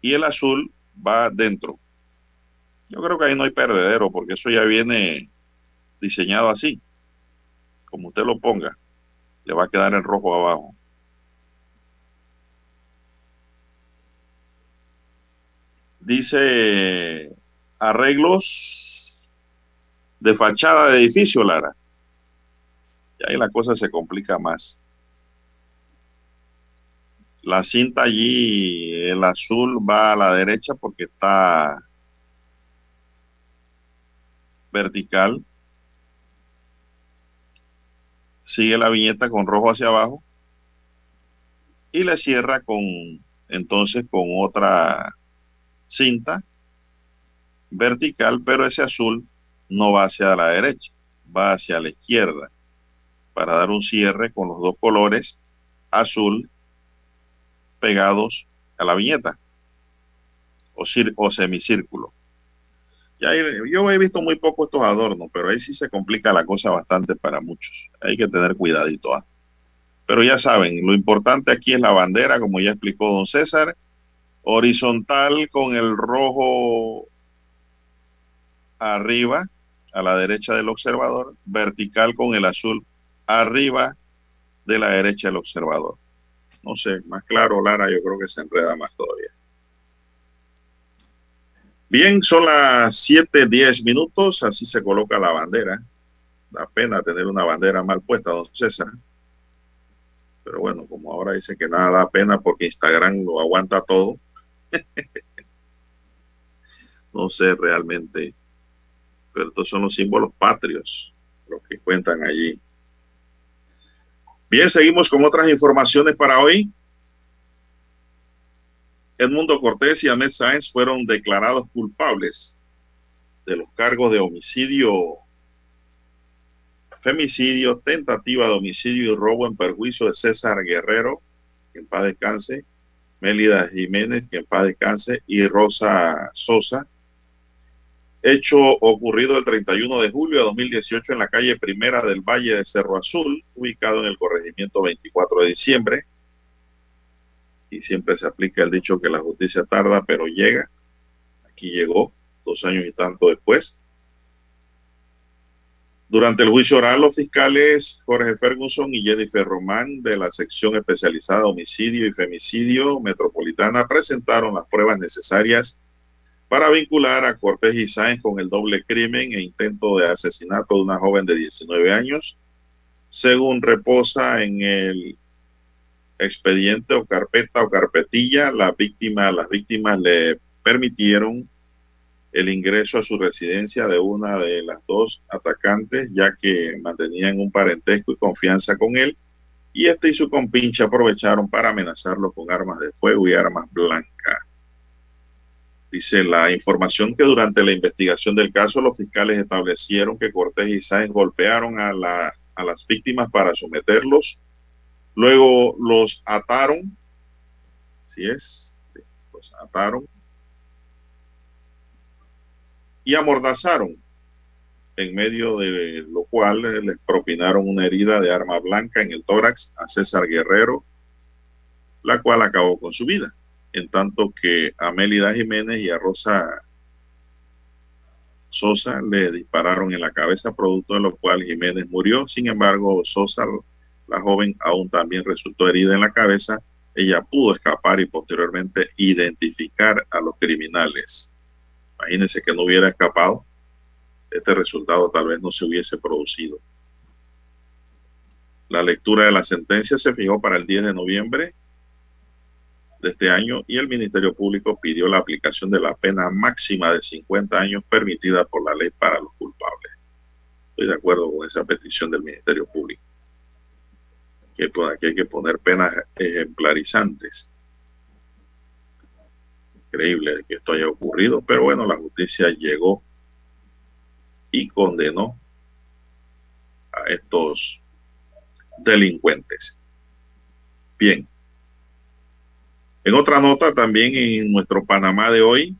Y el azul va dentro. Yo creo que ahí no hay perdedero, porque eso ya viene diseñado así. Como usted lo ponga, le va a quedar el rojo abajo. Dice arreglos de fachada de edificio, Lara. Y ahí la cosa se complica más. La cinta allí, el azul va a la derecha porque está vertical. Sigue la viñeta con rojo hacia abajo y le cierra con entonces con otra cinta vertical, pero ese azul no va hacia la derecha, va hacia la izquierda para dar un cierre con los dos colores azul pegados a la viñeta o, o semicírculo. Yo he visto muy poco estos adornos, pero ahí sí se complica la cosa bastante para muchos. Hay que tener cuidadito. ¿ah? Pero ya saben, lo importante aquí es la bandera, como ya explicó don César, horizontal con el rojo arriba, a la derecha del observador, vertical con el azul arriba de la derecha del observador. No sé, más claro, Lara, yo creo que se enreda más todavía. Bien, son las 7:10 minutos, así se coloca la bandera. Da pena tener una bandera mal puesta, don César. Pero bueno, como ahora dice que nada da pena porque Instagram lo aguanta todo. no sé realmente, pero estos son los símbolos patrios, los que cuentan allí. Bien, seguimos con otras informaciones para hoy. Edmundo Cortés y Ahmed Sáenz fueron declarados culpables de los cargos de homicidio, femicidio, tentativa de homicidio y robo en perjuicio de César Guerrero, que en paz descanse, Mélida Jiménez, que en paz descanse, y Rosa Sosa, Hecho ocurrido el 31 de julio de 2018 en la calle Primera del Valle de Cerro Azul, ubicado en el corregimiento 24 de diciembre. Y siempre se aplica el dicho que la justicia tarda, pero llega. Aquí llegó dos años y tanto después. Durante el juicio oral, los fiscales Jorge Ferguson y Jennifer Román de la sección especializada homicidio y femicidio metropolitana presentaron las pruebas necesarias para vincular a Cortés y Sáenz con el doble crimen e intento de asesinato de una joven de 19 años, según reposa en el expediente o carpeta o carpetilla, la víctima, las víctimas le permitieron el ingreso a su residencia de una de las dos atacantes, ya que mantenían un parentesco y confianza con él, y este y su compinche aprovecharon para amenazarlo con armas de fuego y armas blancas. Dice la información que durante la investigación del caso los fiscales establecieron que Cortés y Sáenz golpearon a, a las víctimas para someterlos, luego los ataron, si es, los ataron. Y amordazaron, en medio de lo cual les propinaron una herida de arma blanca en el tórax a César Guerrero, la cual acabó con su vida, en tanto que a Mélida Jiménez y a Rosa Sosa le dispararon en la cabeza, producto de lo cual Jiménez murió. Sin embargo, Sosa, la joven, aún también resultó herida en la cabeza. Ella pudo escapar y posteriormente identificar a los criminales. Imagínense que no hubiera escapado, este resultado tal vez no se hubiese producido. La lectura de la sentencia se fijó para el 10 de noviembre de este año y el Ministerio Público pidió la aplicación de la pena máxima de 50 años permitida por la ley para los culpables. Estoy de acuerdo con esa petición del Ministerio Público. Que, que hay que poner penas ejemplarizantes increíble que esto haya ocurrido, pero bueno, la justicia llegó y condenó a estos delincuentes. Bien. En otra nota, también en nuestro Panamá de hoy,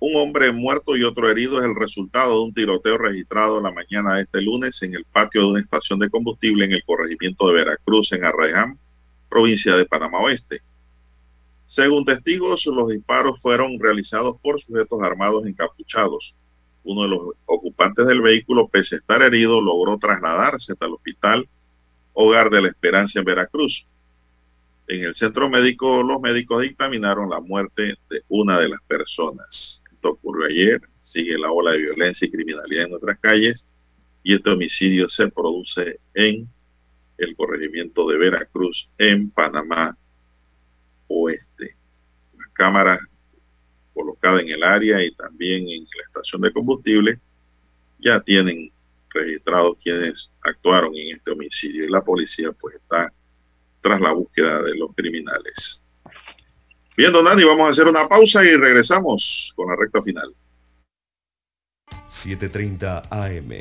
un hombre muerto y otro herido es el resultado de un tiroteo registrado la mañana de este lunes en el patio de una estación de combustible en el corregimiento de Veracruz, en Arreján, provincia de Panamá Oeste. Según testigos, los disparos fueron realizados por sujetos armados encapuchados. Uno de los ocupantes del vehículo, pese a estar herido, logró trasladarse hasta el hospital Hogar de la Esperanza en Veracruz. En el centro médico, los médicos dictaminaron la muerte de una de las personas. Esto ocurrió ayer, sigue la ola de violencia y criminalidad en nuestras calles y este homicidio se produce en el corregimiento de Veracruz, en Panamá, oeste. Las cámaras colocadas en el área y también en la estación de combustible ya tienen registrados quienes actuaron en este homicidio y la policía pues está tras la búsqueda de los criminales. Bien, don Dani, vamos a hacer una pausa y regresamos con la recta final. 7.30 AM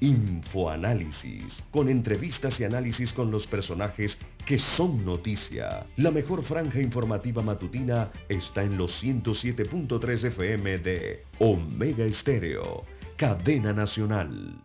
Infoanálisis, con entrevistas y análisis con los personajes que son noticia. La mejor franja informativa matutina está en los 107.3 FM de Omega Estéreo, cadena nacional.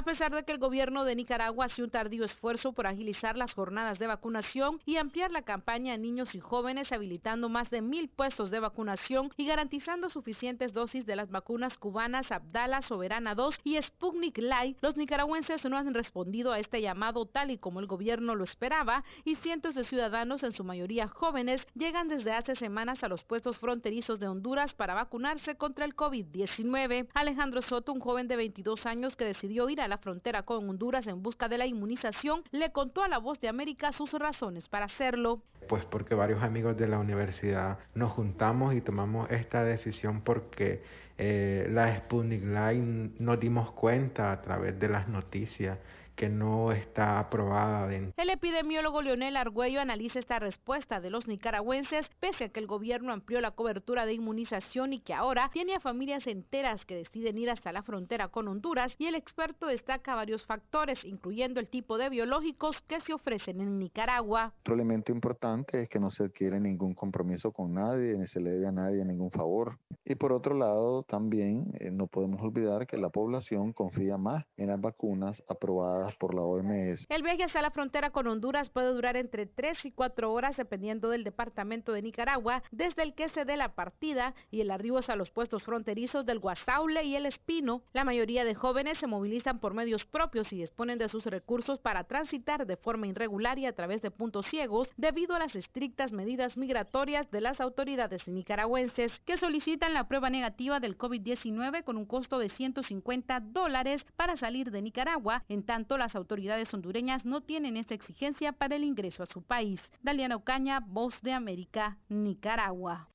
A pesar de que el gobierno de Nicaragua hace un tardío esfuerzo por agilizar las jornadas de vacunación y ampliar la campaña a niños y jóvenes, habilitando más de mil puestos de vacunación y garantizando suficientes dosis de las vacunas cubanas Abdala, Soberana 2 y Sputnik Light, los nicaragüenses no han respondido a este llamado tal y como el gobierno lo esperaba y cientos de ciudadanos, en su mayoría jóvenes, llegan desde hace semanas a los puestos fronterizos de Honduras para vacunarse contra el COVID-19. Alejandro Soto, un joven de 22 años que decidió ir a la frontera con Honduras en busca de la inmunización, le contó a La Voz de América sus razones para hacerlo. Pues porque varios amigos de la universidad nos juntamos y tomamos esta decisión porque eh, la Sputnik Light nos dimos cuenta a través de las noticias que no está aprobada. De... El epidemiólogo Leonel Argüello analiza esta respuesta de los nicaragüenses pese a que el gobierno amplió la cobertura de inmunización y que ahora tiene a familias enteras que deciden ir hasta la frontera con Honduras y el experto destaca varios factores, incluyendo el tipo de biológicos que se ofrecen en Nicaragua. Otro elemento importante es que no se adquiere ningún compromiso con nadie, ni se le debe a nadie ningún favor. Y por otro lado, también eh, no podemos olvidar que la población confía más en las vacunas aprobadas por la OMS. El viaje hasta la frontera con Honduras puede durar entre 3 y 4 horas dependiendo del departamento de Nicaragua, desde el que se dé la partida y el arribo a los puestos fronterizos del Guasaule y el Espino. La mayoría de jóvenes se movilizan por medios propios y disponen de sus recursos para transitar de forma irregular y a través de puntos ciegos debido a las estrictas medidas migratorias de las autoridades nicaragüenses que solicitan la prueba negativa del COVID-19 con un costo de 150 dólares para salir de Nicaragua, en tanto las autoridades hondureñas no tienen esta exigencia para el ingreso a su país. Daliana Ocaña, Voz de América, Nicaragua.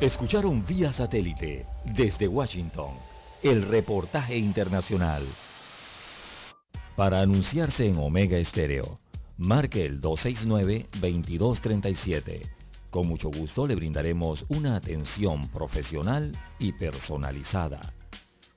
Escucharon vía satélite desde Washington el reportaje internacional. Para anunciarse en Omega Estéreo, marque el 269-2237. Con mucho gusto le brindaremos una atención profesional y personalizada.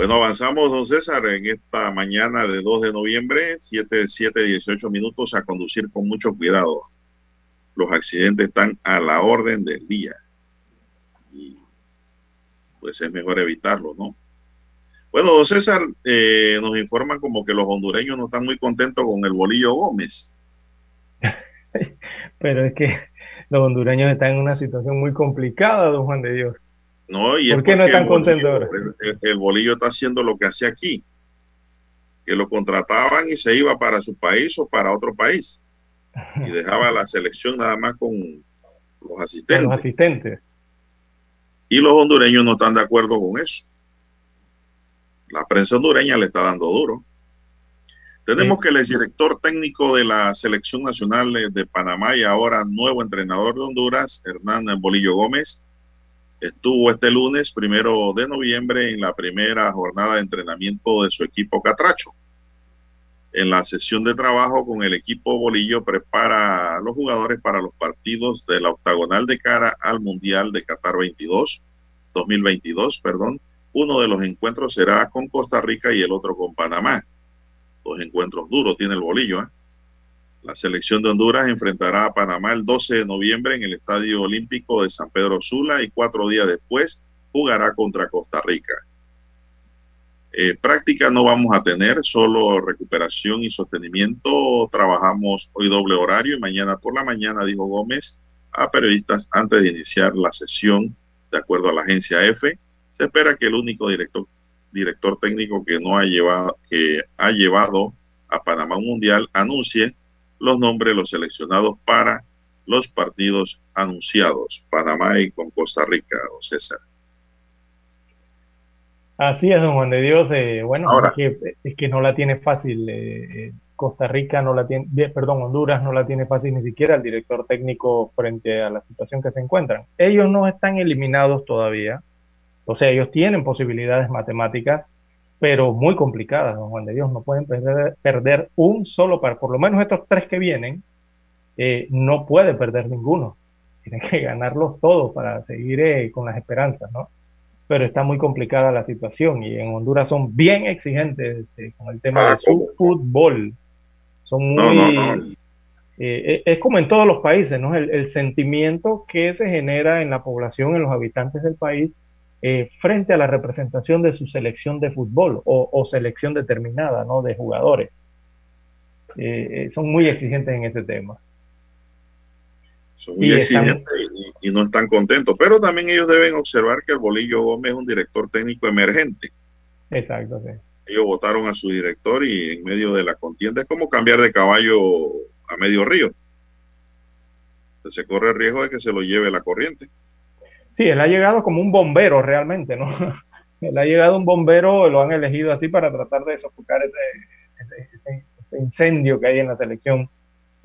Bueno, avanzamos, don César, en esta mañana de 2 de noviembre, 7, 7, 18 minutos, a conducir con mucho cuidado. Los accidentes están a la orden del día. Y pues es mejor evitarlo, ¿no? Bueno, don César, eh, nos informan como que los hondureños no están muy contentos con el bolillo Gómez. Pero es que los hondureños están en una situación muy complicada, don Juan de Dios. No, y ¿Por qué no están contentos ahora? El, bolillo está haciendo lo que hace aquí, que lo contrataban y se iba para su país o para otro país y dejaba la selección nada más con los Con asistentes. los asistentes. Y los hondureños no están de acuerdo con eso. La prensa hondureña le está dando duro. Tenemos que el exdirector técnico de la Selección Nacional de- de Panamá y ahora nuevo entrenador de Honduras, Hernán Bolillo Gómez, estuvo este lunes, primero de noviembre, en la primera jornada de entrenamiento de su equipo Catracho. En la sesión de trabajo con el equipo Bolillo prepara a los jugadores para los partidos de la octagonal de cara al Mundial de Qatar 22, 2022, perdón. Uno de los encuentros será con Costa Rica y el otro con Panamá. Dos encuentros duros tiene el Bolillo. ¿eh? La selección de Honduras enfrentará a Panamá el 12 de noviembre en el Estadio Olímpico de San Pedro Sula y cuatro días después jugará contra Costa Rica. Eh, práctica no vamos a tener, solo recuperación y sostenimiento. Trabajamos hoy doble horario y mañana por la mañana, dijo Gómez a periodistas antes de iniciar la sesión, de acuerdo a la agencia F. Se espera que el único director, director técnico que no ha llevado, que ha llevado a Panamá un mundial anuncie los nombres de los seleccionados para los partidos anunciados, Panamá y con Costa Rica, don César. Así es, don Juan de Dios. eh, bueno, Ahora. es, que, es que no la tiene fácil. eh, eh, Costa Rica no la tiene, perdón, Honduras no la tiene fácil ni siquiera el director técnico frente a la situación que se encuentran. Ellos no están eliminados todavía, o sea, ellos tienen posibilidades matemáticas, pero muy complicadas, don Juan de Dios. No pueden perder, perder un solo par, por lo menos estos tres que vienen, eh, no puede perder ninguno. Tienen que ganarlos todos para seguir eh, con las esperanzas, ¿no? Pero está muy complicada la situación y en Honduras son bien exigentes este, con el tema Ah, de su fútbol. Son muy... No, no, no. eh, es como en todos los países, ¿no? El, el sentimiento que se genera en la población, en los habitantes del país, eh, frente a la representación de su selección de fútbol o, o selección determinada, ¿no? De jugadores. Eh, son muy exigentes en ese tema. Son muy Y están- exigentes y, y no están contentos. Pero también ellos deben observar que el Bolillo Gómez es un director técnico emergente. Exacto, sí. Ellos votaron a su director y en medio de la contienda es como cambiar de caballo a medio río. Se corre el riesgo de que se lo lleve la corriente. Sí, él ha llegado como un bombero realmente, ¿no? él ha llegado un bombero, lo han elegido así para tratar de sofocar ese, ese- ese- ese incendio que hay en la selección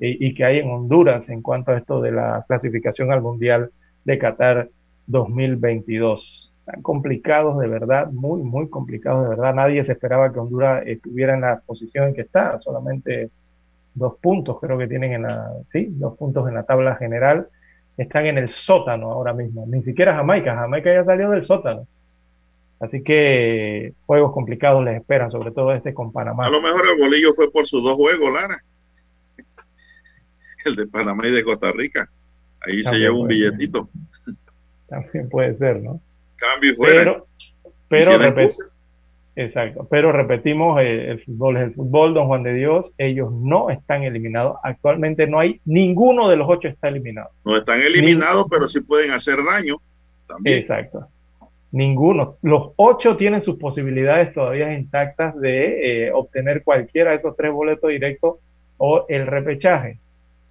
y, y que hay en Honduras en cuanto a esto de la clasificación al Mundial de Qatar 2022. Están complicados de verdad, muy, muy complicados de verdad. Nadie se esperaba que Honduras estuviera en la posición en que está, solamente dos puntos creo que tienen en la, sí, dos puntos en la tabla general están en el sótano ahora mismo. Ni siquiera Jamaica. Jamaica ya salió del sótano. Así que juegos complicados les esperan, sobre todo este con Panamá. A lo mejor el bolillo fue por sus dos juegos, Lara. El de Panamá y de Costa Rica. Ahí se lleva un ser. billetito. También puede ser, ¿no? Cambio y fuera. Pero, pero. Exacto. Pero repetimos, eh, el fútbol es el fútbol, don Juan de Dios. Ellos no están eliminados. Actualmente no hay, ninguno de los ocho está eliminado. No están eliminados, pero sí pueden hacer daño. También. Exacto. Ninguno. Los ocho tienen sus posibilidades todavía intactas de eh, obtener cualquiera de esos tres boletos directos o el repechaje.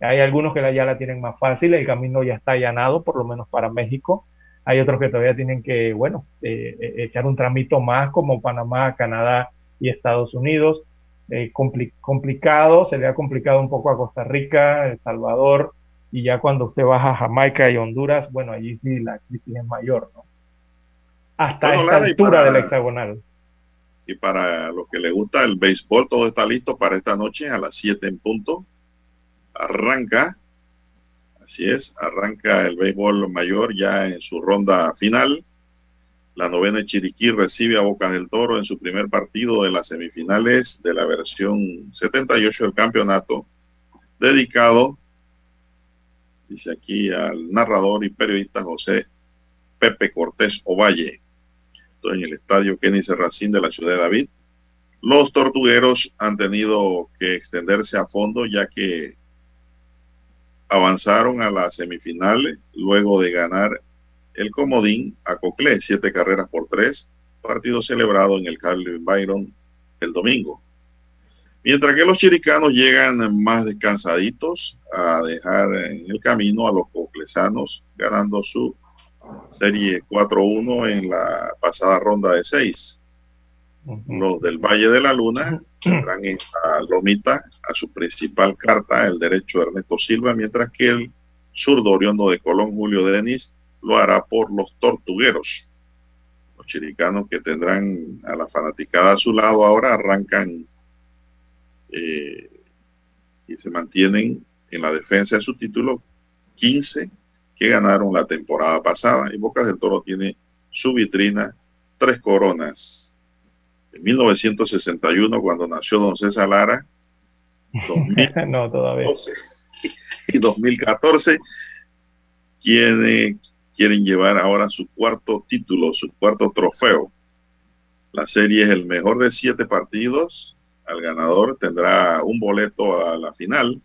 Hay algunos que ya la tienen más fácil, el camino ya está allanado, por lo menos para México. Hay otros que todavía tienen que, bueno, eh, eh, echar un tramito más como Panamá, Canadá y Estados Unidos. Eh, compli- complicado, se le ha complicado un poco a Costa Rica, El Salvador, y ya cuando usted baja a Jamaica y Honduras, bueno, allí sí la crisis es mayor, ¿no? Hasta Bueno, esta Lara, altura para- del hexagonal. Y para los que les gusta el béisbol, todo está listo para esta noche a las 7 en punto. Arranca, así es, arranca el béisbol mayor ya en su ronda final. La novena Chiriquí recibe a Bocas del Toro en su primer partido de las semifinales de la versión 78 del campeonato, dedicado, dice aquí, al narrador y periodista José Pepe Cortés Ovalle en el estadio Kenny Serracín de la ciudad de David. Los tortugueros han tenido que extenderse a fondo ya que avanzaron a las semifinales luego de ganar el comodín a Coclé, siete carreras por tres, partido celebrado en el Carlin Byron el domingo. Mientras que los chiricanos llegan más descansaditos a dejar en el camino a los coclesanos ganando su serie 4-1 en la pasada ronda de 6. Los del Valle de la Luna tendrán en la lomita a su principal carta, el derecho de Ernesto Silva, mientras que el zurdo Oriondo de Colón, Julio Denis, lo hará por los tortugueros. Los chiricanos que tendrán a la fanaticada a su lado ahora arrancan eh, y se mantienen en la defensa de su título 15 que ganaron la temporada pasada. Y Bocas del Toro tiene su vitrina tres coronas. En 1961, cuando nació don César Lara, 2012 no, todavía. y 2014, quienes quieren llevar ahora su cuarto título, su cuarto trofeo. La serie es el mejor de siete partidos. Al ganador tendrá un boleto a la final.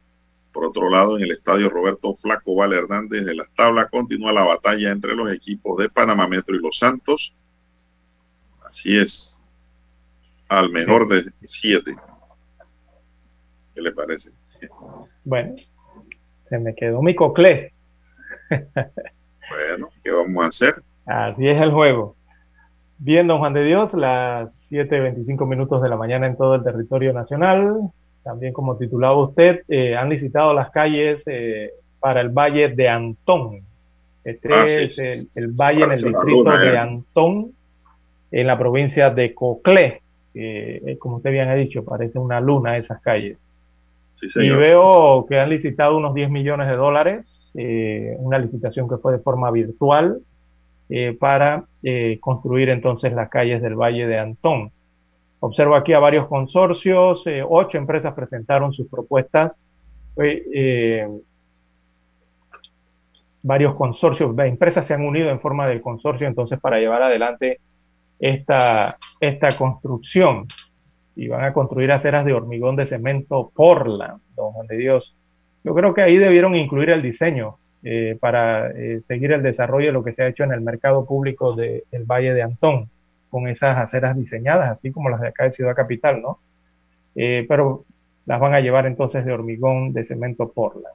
Por otro lado, en el estadio Roberto Flaco Val Hernández de las tablas continúa la batalla entre los equipos de Panamá Metro y Los Santos. Así es. Al mejor de siete. ¿Qué le parece? Bueno, se me quedó mi coclé. Bueno, ¿qué vamos a hacer? Así es el juego. Bien, don Juan de Dios, las 7.25 minutos de la mañana en todo el territorio nacional. También como titulaba usted, eh, han licitado las calles eh, para el Valle de Antón. Este Ah, es sí, el, sí, el sí, valle en el distrito luna, de eh. Antón, en la provincia de Coclé. Eh, como usted bien ha dicho, parece una luna esas calles. Sí, Y veo que han licitado unos 10 millones de dólares, eh, una licitación que fue de forma virtual eh, para eh, construir entonces las calles del Valle de Antón. Observo aquí a varios consorcios, ocho empresas presentaron sus propuestas, varios consorcios, empresas se han unido en forma de consorcio entonces para llevar adelante esta, esta construcción y van a construir aceras de hormigón de cemento Portland, don Juan de Dios. Yo creo que ahí debieron incluir el diseño eh, para eh, seguir el desarrollo de lo que se ha hecho en el mercado público del Valle de Antón, con esas aceras diseñadas, así como las de acá de Ciudad Capital, ¿no? Eh, pero las van a llevar entonces de hormigón de cemento Portland.